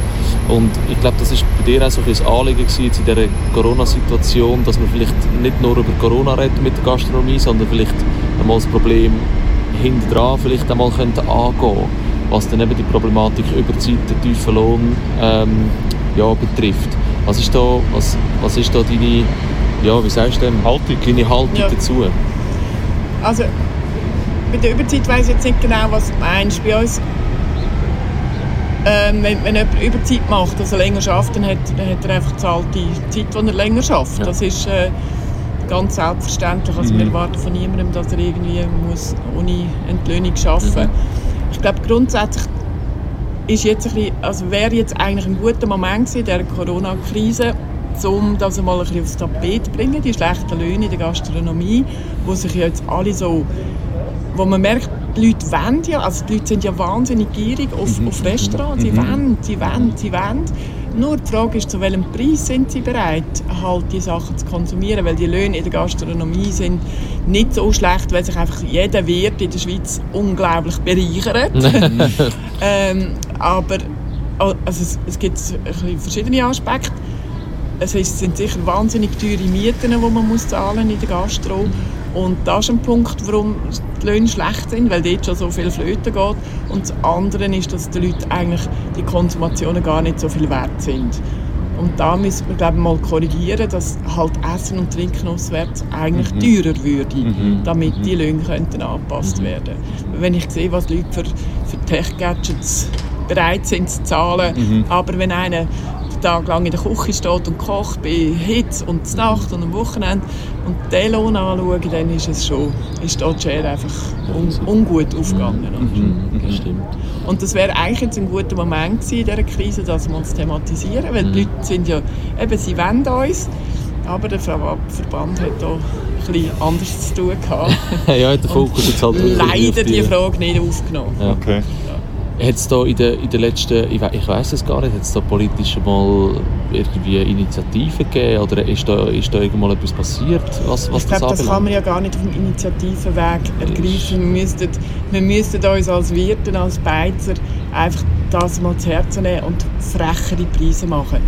Und ich glaube, das ist bei dir auch so ein Anliegen gewesen, in dieser Corona-Situation, dass man vielleicht nicht nur über Corona redet mit der Gastronomie, sondern vielleicht einmal das Problem hinten dran vielleicht einmal könnte was dann eben die Problematik Überzeit, den tiefen Lohn ähm, ja, betrifft. Was ist da, was, was ist da deine, ja, wie sagst du dem? Haltung. Deine Haltung Ja. dazu? Also, bei der Überzeit weiß ich jetzt nicht genau, was du meinst. Bei uns, ähm, wenn, wenn jemand Überzeit macht, also länger schafft, dann hat, dann hat er einfach zahlte Zeit, die er länger schafft. Ja. Das ist äh, ganz selbstverständlich. Also, Wir erwarten von niemandem, dass er irgendwie muss ohne Entlöhnung arbeiten muss. Ich glaube, grundsätzlich ist jetzt ein bisschen, also wäre jetzt eigentlich ein guter Moment gewesen, in der Corona-Krise, um das einmal ein bisschen aufs Tapet zu bringen, die schlechten Löhne in der Gastronomie, wo sich jetzt alle so, wo man merkt, die Leute wollen ja, also die Leute sind ja wahnsinnig gierig auf, auf Restaurants, sie wollen, sie wollen, sie wollen. Nur die Frage ist, zu welchem Preis sind sie bereit, halt die Sachen zu konsumieren, weil die Löhne in der Gastronomie sind nicht so schlecht, weil sich einfach jeder Wirt in der Schweiz unglaublich bereichert. [LAUGHS] ähm, aber also es, es gibt verschiedene Aspekte. Es ist- sind sicher wahnsinnig teure Mieten, die man muss zahlen in der Gastro. Und das ist ein Punkt, warum die Löhne schlecht sind, weil dort schon so viel flöten geht. Und das andere ist, dass den Leuten eigentlich die Konsumationen gar nicht so viel wert sind. Und da müssen wir glaube ich, mal korrigieren, dass halt Essen und Trinken auswärts eigentlich teurer würde, damit die Löhne könnten angepasst werden. Wenn ich sehe, was die Leute für, für Tech-Gadgets bereit sind zu zahlen, aber wenn einer den Tag lang in der Küche steht und kocht bei Hitze und Nacht und am Wochenende und den Lohn anschauen, dann ist es schon, ist die Schere einfach un, ungut aufgegangen. oder? Das stimmt. Und das wäre eigentlich jetzt ein guter Moment gewesen in dieser Krise, das mal zu thematisieren, weil die Leute sind ja, eben, sie wollen uns, aber der Ver- Verband hat da ein bisschen anders zu tun gehabt. [LAUGHS] ja, der Fokus jetzt halt Leider die Frage nicht aufgenommen. Ja. Okay. Hat es da in den, in den letzten, ich, we ich weiß es gar nicht, hat es da politisch mal irgendwie Initiativen gegeben oder ist da, ist da irgendwann etwas passiert, was, was ich glaube, das kann anbelangt? man ja gar nicht auf dem Initiativenweg ergreifen. Wir müssten, wir müssten uns als Wirte, als Beizer einfach das mal zu Herzen nehmen und frechere Preise machen.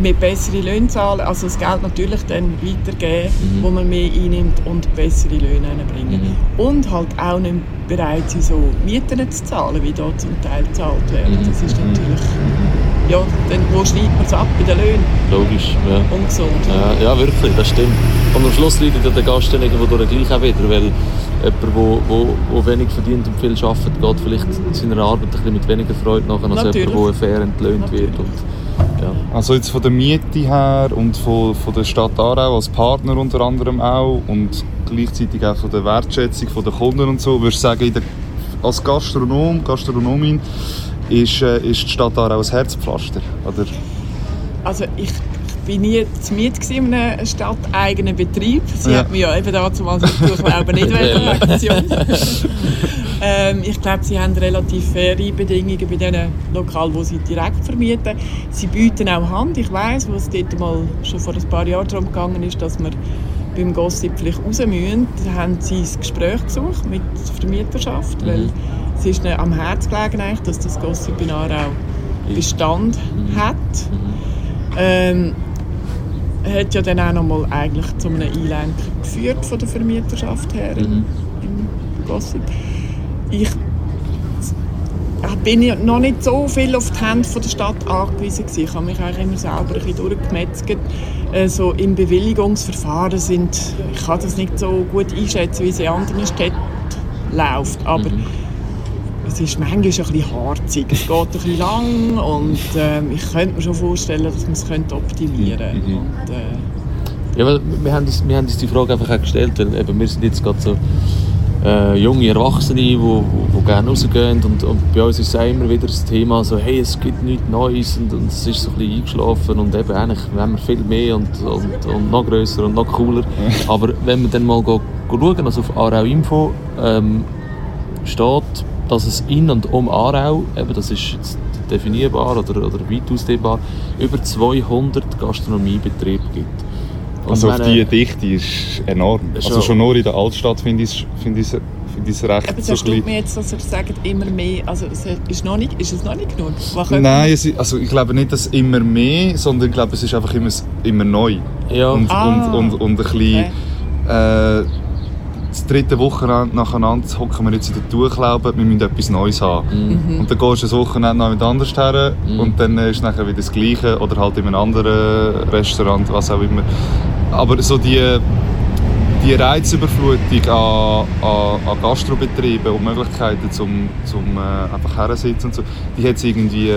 Mit besseren Löhnen zahlen, also das Geld natürlich dann weitergeben, wo man mehr einnimmt und bessere Löhne bringen. Und halt auch nicht bereit sein, so Mieten zu zahlen, wie dort zum Teil gezahlt werden. Das ist natürlich, ja, dann wo schneidet man es ab bei den Löhnen? Logisch, ja. Ungesund. Ja, ja, wirklich, das stimmt. Und am Schluss leidet der Gast dann irgendwo durch gleich auch wieder, weil jemand, der wo, wo, wo wenig verdient und viel arbeitet, geht vielleicht seiner Arbeit ein bisschen mit weniger Freude nach, als Natürlich. jemand, der fair entlöhnt Natürlich. wird. Und, ja. Also jetzt von der Miete her und von, von der Stadt Aarau als Partner unter anderem auch und gleichzeitig auch von der Wertschätzung von der Kunden und so, würdest du sagen, in der, als Gastronom, Gastronomin ist, äh, ist die Stadt Aarau ein Herzpflaster? Oder? Also ich bin nie zu Miet in einem stadteigenen Betrieb. Sie Ja. hat mir ja eben dazu mal durchlauben nicht [LAUGHS] wählen Aktion. ähm, ich glaube, sie haben relativ faire Bedingungen bei den Lokalen, wo sie direkt vermieten. Sie bieten auch Hand. Ich weiß, wo es dort mal schon vor ein paar Jahren darum gegangen ist, dass wir beim Gossip vielleicht raus müssen. Haben sie das Gespräch gesucht mit der Vermieterschaft, mhm. weil es ist ihnen am Herz gelegen, dass das Gossip in Aarau Bestand mhm. hat. Mhm. Ähm, hat ja dann auch noch mal eigentlich zu einem Einlenken geführt von der Vermieterschaft her mhm. im, im Gossip. Ich bin ich noch nicht so viel auf die Hände von der Stadt angewiesen gewesen. Ich habe mich eigentlich immer selber ein bisschen durchgemetzelt. Also im Bewilligungsverfahren sind, ich kann das nicht so gut einschätzen, wie es in anderen Städten läuft, aber mhm es ist manchmal ein bisschen harzig. Es geht ein bisschen lang und äh, ich könnte mir schon vorstellen, dass man es optimieren könnte. Mhm. Äh, ja, weil wir haben, uns, wir haben uns die Frage einfach auch gestellt, weil eben, wir sind jetzt gerade so äh, junge Erwachsene, die wo, wo, gerne rausgehen und, und bei uns ist es immer wieder das Thema so, hey, es gibt nichts Neues und, und es ist so ein bisschen eingeschlafen und eben eigentlich wollen wir viel mehr und, und, und noch grösser und noch cooler. Aber wenn wir dann mal schauen, also auf Arau Info ähm, steht, dass es in und um Aarau, eben, das ist jetzt definierbar oder, oder weit ausdehnbar, über 200 Gastronomiebetriebe gibt. Und also auf die Dichte ist enorm. Schon also schon nur in der Altstadt finde ich es find find recht Aber so mir jetzt, dass ihr sagt, immer mehr, also es ist, noch nicht, ist es noch nicht genug? Nein, es, also ich glaube nicht, dass immer mehr, sondern ich glaube, es ist einfach immer, immer neu. Ja. Und, ah. und, und, und ein bisschen... Okay. Äh, das dritte Wochenende nacheinander hocken wir jetzt in der Tour, glauben, wir müssen etwas Neues haben. Mhm. Und dann gehst du ein Wochenende noch mit anders her mhm. und dann ist es nachher wieder das Gleiche oder halt in einem anderen Restaurant, was auch immer. Aber so die, die Reizüberflutung an, an, an Gastrobetrieben und Möglichkeiten zum, zum äh, einfach hersitzen und so, die, hat's irgendwie,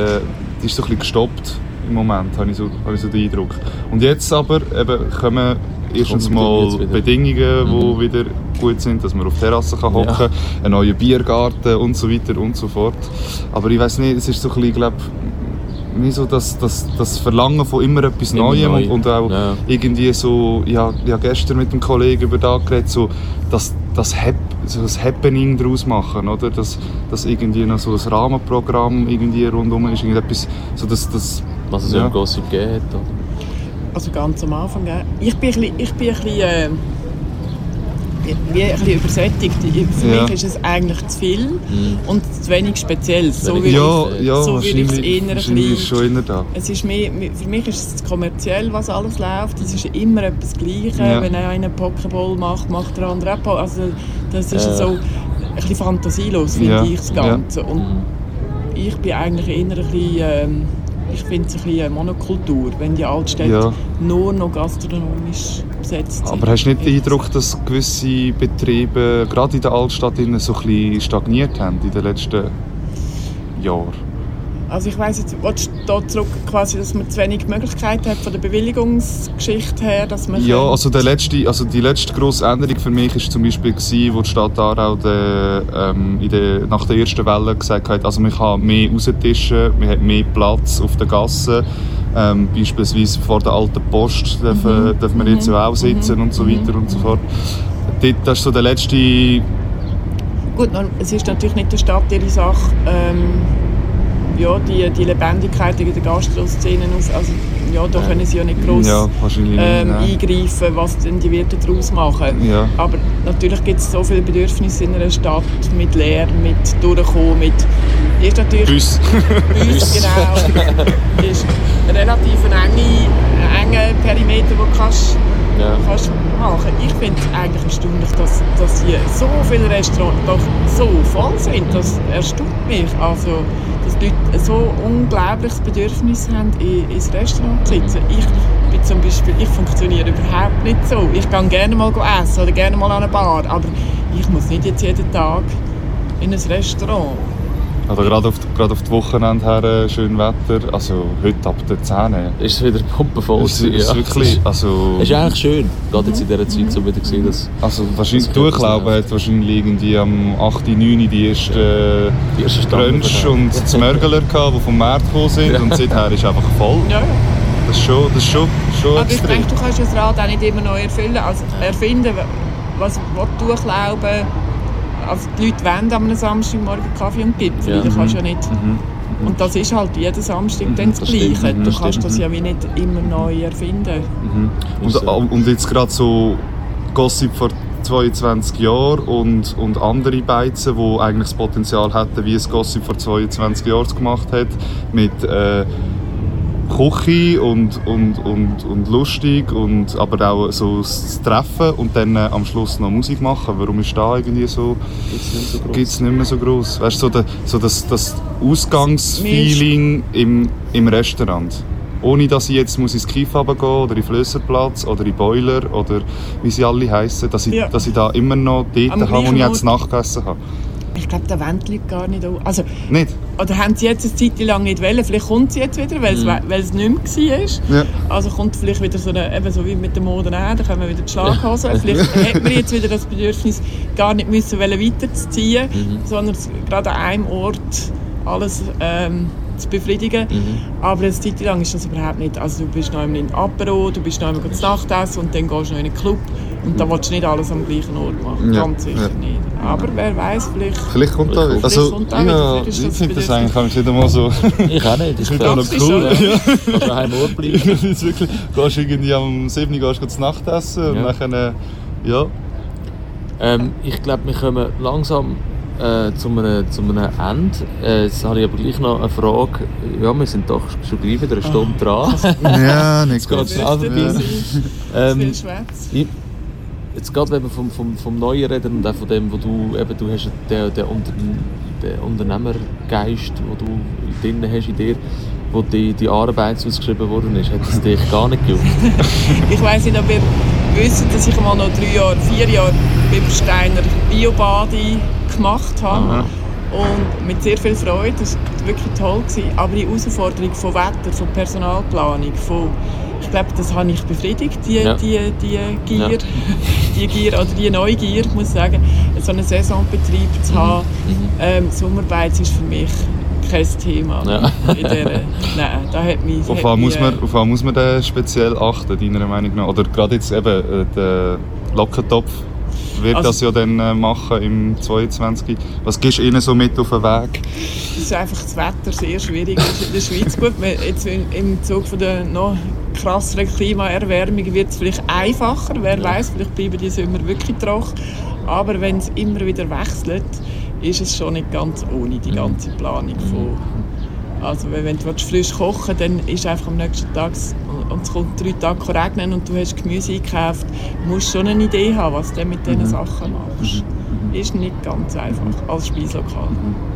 die ist so ein bisschen gestoppt im Moment, habe ich so, habe ich so den Eindruck. Und jetzt aber eben kommen erstens mal Bedingungen, die mhm. wieder gut sind, dass man auf Terrassen kann hocken kann, ja. einen neuen Biergarten und so weiter und so fort. Aber ich weiß nicht, es ist so ein bisschen, glaub, wie so das, das, das Verlangen von immer etwas immer Neuem neu. und, und, auch ja. irgendwie so, ich habe ja gestern mit einem Kollegen über das geredet, so, das, das, Hap so das Happening daraus machen, oder? Dass, dass irgendwie noch so ein Rahmenprogramm irgendwie rundum ist, irgendetwas, so das, das was es ja im Gossip geht, oder? Also ganz am Anfang. Ich bin ein bisschen, ich bin ein bisschen, äh, wie ein bisschen übersättigt. Für ja. mich ist es eigentlich zu viel mhm. und zu wenig speziell. So wie ja, ich, ja, so ich es eher ein bisschen, schon eher da. Es ist mehr, für mich ist es kommerziell, was alles läuft. Es ist immer etwas Gleiches. Ja. Wenn einer Pokéball macht, macht der andere auch Also das ist äh. so ein bisschen fantasielos, finde ich das Ganze. Und mhm. ich bin eigentlich eher ein bisschen... Ähm, ich finde es ein bisschen eine Monokultur, wenn die Altstädte ja. nur noch gastronomisch besetzt sind. Aber hast du nicht den Eindruck, dass gewisse Betriebe gerade in der Altstadt so ein bisschen stagniert haben in den letzten Jahren? Also ich weiss jetzt, willst du da zurück, quasi, dass man zu wenig Möglichkeiten hat von der Bewilligungsgeschichte her, dass man Ja, also, der letzte, also die letzte grosse Änderung für mich war zum Beispiel, gewesen, wo die Stadt Aarau de, ähm, der, nach der ersten Welle gesagt hat, also man kann mehr raustischen, man hat mehr Platz auf der Gasse. Ähm, beispielsweise vor der alten Post dürfen, mhm. dürfen wir jetzt mhm. auch sitzen mhm. und so weiter und so fort. Dort, das ist so der letzte... Gut, es ist natürlich nicht der Stadt ihre Sache, ähm ja, die, die Lebendigkeit in der Gastroszene auf. Also, ja, da können sie ja nicht groß ja, ähm, eingreifen, was denn die Wirte daraus machen. Ja. Aber natürlich gibt es so viele Bedürfnisse in einer Stadt mit Leer, mit Durchkommen, mit ist natürlich [LAUGHS] Bus. Bus, genau. ist relativ ein enge, enge Perimeter, wo kannst ja. kannst machen. Ich finde es eigentlich erstaunlich, dass, dass hier so viele Restaurants doch so voll sind. Das erstaunt mich. Also, dass die Leute so unglaubliches Bedürfnis haben, ins Restaurant zu sitzen. Ich bin zum Beispiel, ich funktioniere überhaupt nicht so. Ich gehe gerne mal essen oder gerne mal an eine Bar, aber ich muss nicht jetzt jeden Tag in ein Restaurant. Also gerade auf, gerade auf die Wochenende her äh, schön Wetter, also heute ab der 10 ist es wieder pumpenvoll. Es ist, ja. wirklich, also... Es ist eigentlich schön, gerade jetzt in dieser Zeit so wieder gesehen, dass... Also wahrscheinlich, das Durchlaufen hat wahrscheinlich irgendwie am 8., 9. die ersten die erste Brunch und Zmörgler gehabt, die vom Markt gekommen sind ja. und seither ist es einfach voll. Ja, Das ist schon, das ist schon, schon Aber ich denke, du kannst das Rad auch nicht immer neu erfüllen, also erfinden, was, was durchlaufen also die Leute wollen am Samstagmorgen Kaffee und Gipfel, Ja. du kannst ja nicht... Mhm. Und das ist halt jeden Samstag Mhm, dann das das. Gleiche. Mhm, Du das kannst stimmt. das ja wie nicht immer neu erfinden. Mhm. Und, so. und jetzt gerade so Gossip vor 22 Jahren und, und andere Beizen, die eigentlich das Potenzial hätten, wie es Gossip vor 22 Jahren gemacht hat, mit äh, Küche und, und, und, und lustig und aber auch so das Treffen und dann äh, am Schluss noch Musik machen. Warum ist da irgendwie so so groß. gibt's nicht mehr so groß? Weißt du, so, der, so das, das Ausgangsfeeling im, im Restaurant. Ohne dass ich jetzt muss ins Kief gehen oder in den Flösserplatz oder in Boiler oder wie sie alle heißen, dass ich, Ja. dass ich da immer noch dort Am habe, wo ich jetzt Nacht habe. Ich glaube, wollen die Leute gar nicht auf. Also, Nicht? oder haben sie jetzt eine Zeit lang nicht wollen? Vielleicht kommt sie jetzt wieder, weil, es, Mhm. weil es nicht mehr war. Ja. Also kommt vielleicht wieder so eine, eben so wie mit der Mode an, da kommen wieder die Schlaghosen. Vielleicht [LAUGHS] hat man jetzt wieder das Bedürfnis, gar nicht müssen wollen weiterzuziehen, Mhm. sondern es- gerade an einem Ort alles ähm, zu befriedigen. Mhm. Aber eine Zeit lang ist das überhaupt nicht. Also du bist noch in Apero, du bist noch einmal zu Nacht essen und dann gehst du noch in einen Club und da willst du nicht alles am gleichen Ort machen. Ja, Ganz sicher ja. nicht. Aber wer weiß, vielleicht... Vielleicht kommt da Vielleicht Also, kommt da wieder, ja, ist ich das finde das eigentlich wieder mal so. Ich auch nicht. Ich finde kann auch noch cool. oder? Ja. kannst daheim Ort bleiben. [LAUGHS] Das ist wirklich, gehst irgendwie am 7. Uhr gehst du zu Nacht essen und Ja. dann, äh, ja. Ähm, ich glaube, wir kommen langsam äh, zu, einem, zu einem Ende. Äh, jetzt habe ich aber gleich noch eine Frage. Ja, wir sind doch schon gleich wieder eine Stunde dran. Ja, nicht geht Das schnell ist vorbei. dabei sein. Zu Ähm, viel Schwätz. Ich, jetzt gerade wenn wir vom, vom, vom Neuen reden und auch von dem, wo du eben, du hast den, den, Unter, den Unternehmergeist, wo du drin hast in dir, wo die, die Arbeit ausgeschrieben worden ist, hat es dich gar nicht gejuckt? [LAUGHS] Ich weiss nicht, ob ihr wisst, dass ich mal noch drei Jahre, vier Jahre beim Steiner Biobadi gemacht habe. Aha. Und mit sehr viel Freude. Das war wirklich toll. Gewesen. Aber die Herausforderung von Wetter, von Personalplanung, von ich glaube, das habe ich befriedigt, die, Ja. die, die Gier, Ja. [LAUGHS] die Gier oder die Neugier, muss ich sagen, so einen Saisonbetrieb zu haben. Mhm. Ähm, Sommerbeiz ist für mich kein Thema. Ja. In der, nein, da hat mich, Auf hat muss man, äh, auf was muss man denn speziell achten, deiner Meinung nach? Oder gerade jetzt eben äh, der Lockentopf wird Also- das ja dann äh, machen im 22. Was gibst du ihnen so mit auf den Weg? Es ist einfach das Wetter sehr schwierig ist in der Schweiz. Gut, jetzt im Zug von der noch krasseren Klimaerwärmung wird es vielleicht einfacher. Wer weiß, vielleicht bleiben die Sommer wirklich trocken. Aber wenn es immer wieder wechselt, ist es schon nicht ganz ohne die ganze Planung von also wenn du willst frisch kochen dann ist einfach am nächsten Tag und es kommt drei Tage regnen und du hast Gemüse eingekauft, musst schon eine Idee haben, was du mit diesen Sachen machst. Ist nicht ganz einfach als Speiselokal.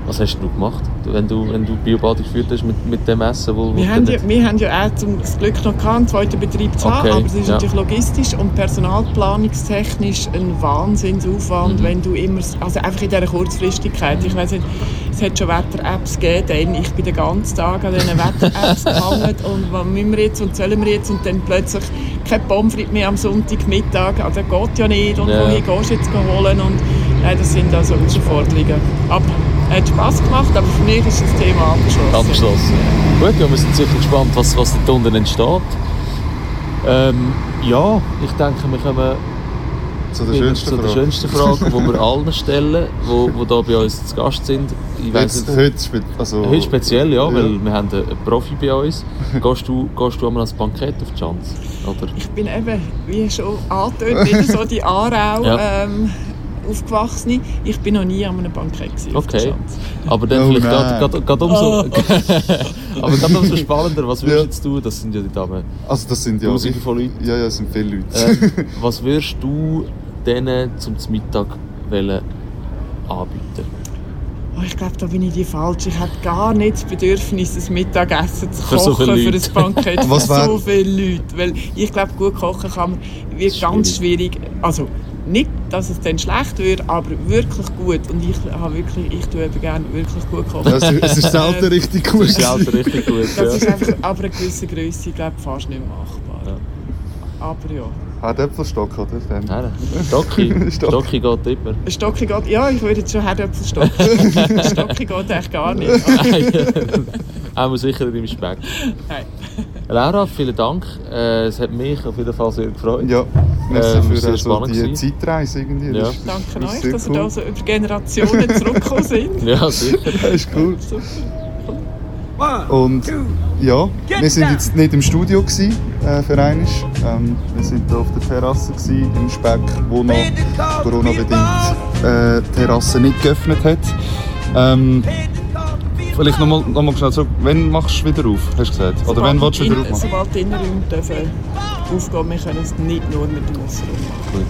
Was hast du gemacht, wenn du, wenn du Biobad geführt hast mit, mit dem Essen? Wo, wo Wir haben, ja, wir haben ja auch zum das Glück noch gehabt, einen zweiten Betrieb zu haben, Okay, aber es ist ja. natürlich logistisch und personalplanungstechnisch ein Wahnsinnsaufwand, Mhm. wenn du immer, also einfach in dieser Kurzfristigkeit. Ich weiß nicht, es hat schon Wetter-Apps gegeben, ich bin den ganzen Tag an diesen Wetter-Apps [LAUGHS] gehangen und was müssen wir jetzt und sollen wir jetzt und dann plötzlich kein Pommes mehr am Sonntagmittag, also das geht ja nicht und Ja. wohin gehst du jetzt holen und nein, das sind also Herausforderungen. Aber hat Spass gemacht, aber für mich ist das Thema abgeschlossen. abgeschlossen. Gut, ja, wir sind sicher gespannt, was, was dort unten entsteht. Ähm, ja, ich denke, wir kommen Zu der schönsten zu der Frage. schönsten Frage, die wir allen stellen, die, die hier bei uns zu Gast sind. Ich weiss Jetzt, heute, spe- also, heute speziell, ja, Ja. weil wir haben einen Profi bei uns. [LAUGHS] Gehst du, gehst du einmal ans Bankett auf die Chance? Oder? Ich bin eben, wie schon nicht so die Aarau Ja. ähm, aufgewachsene. Ich bin noch nie an einem Bankett gewesen, Okay. Aber dann Oh vielleicht gerade, gerade, gerade umso, Oh. [LAUGHS] aber gerade umso spannender, was würdest Ja. jetzt du, das sind ja die Damen, also das sind ja... Tausende von Leuten. Ja, ja, es sind viele Leute. äh, [LAUGHS] was würdest du denen zum Mittag wollen anbieten? Oh, ich glaube, da bin ich die falsch. Ich habe gar nicht das Bedürfnis, ein Mittagessen zu Für so kochen viele für ein Bankett für so viele Leute. Weil ich glaube, gut kochen kann man, wird ganz schwierig. Also nicht, dass es dann schlecht wird, aber wirklich gut. Und ich habe wirklich, ich tue eben gerne wirklich gut kochen. Ja, es, ist- es ist selten richtig [LAUGHS] gut. Das ist halt richtig gut. Das ist Ja. einfach aber eine gewisse Größe, glaube fast nicht machbar. Aber ja. Hat Äpfelstock, oder? Dann. Nein, nein. Stocki, [LAUGHS] Stock. Stocki geht immer. Stocki geht, ja, ich würde jetzt schon Herdöpfel stocken. Ein [LAUGHS] Stocki geht eigentlich gar nicht. Auch sicher im Speck. Nein. Laura, vielen Dank. Äh, es hat mich auf jeden Fall sehr gefreut. Ja, merci Ähm, für sehr also spannend die gewesen. Zeitreise irgendwie. Ja. Ist- Danke euch, dass cool. ihr da so über Generationen [LAUGHS] zurückgekommen sind. Ja, sicher. [LAUGHS] Das ist cool. Super. Und ja, wir sind jetzt nicht im Studio gewesen, äh, für einmal. Ähm, wir sind hier auf der Terrasse gewesen, im Speck, wo noch Corona-bedingt äh, die Terrasse nicht geöffnet hat. Ähm, vielleicht nochmal noch mal schnell zurück. Wann machst du wieder auf, hast du gesagt? Oder wann willst du wieder in- aufmachen? Sobald die Innenräume dürfen aufgehen, wir können es nicht nur mit dem Ausraum machen.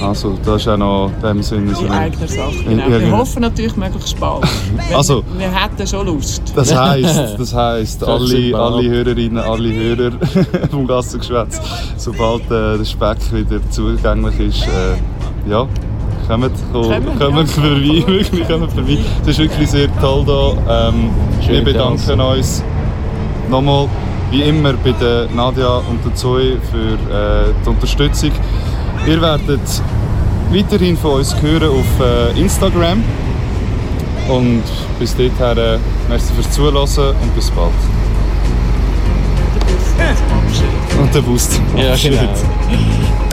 Ja. Also, das ist auch noch in dem Sinne eine- eigener Sache. Ja, Genau. ja, Wir genau. hoffen natürlich möglichst bald. Wenn- [LAUGHS] Also- Wir hätten schon Lust. Das heisst, [LAUGHS] das heisst Das alle, wir alle. Hörerinnen, alle Hörer [LAUGHS] vom Gassengeschwätz, sobald äh, der Speck wieder zugänglich ist, äh, ja, kommt, kommt, Kommen, kommt ja. vorbei, [LAUGHS] wirklich kommt vorbei. Es ist wirklich sehr toll hier. Ähm, wir bedanken uns nochmal, wie immer, bei der Nadja und der Zoe für äh, die Unterstützung. Ihr werdet weiterhin von uns hören auf äh, Instagram. Und bis dahin, äh, merci fürs Zuhören und bis bald. Und der Boost. Ja, [LAUGHS] genau.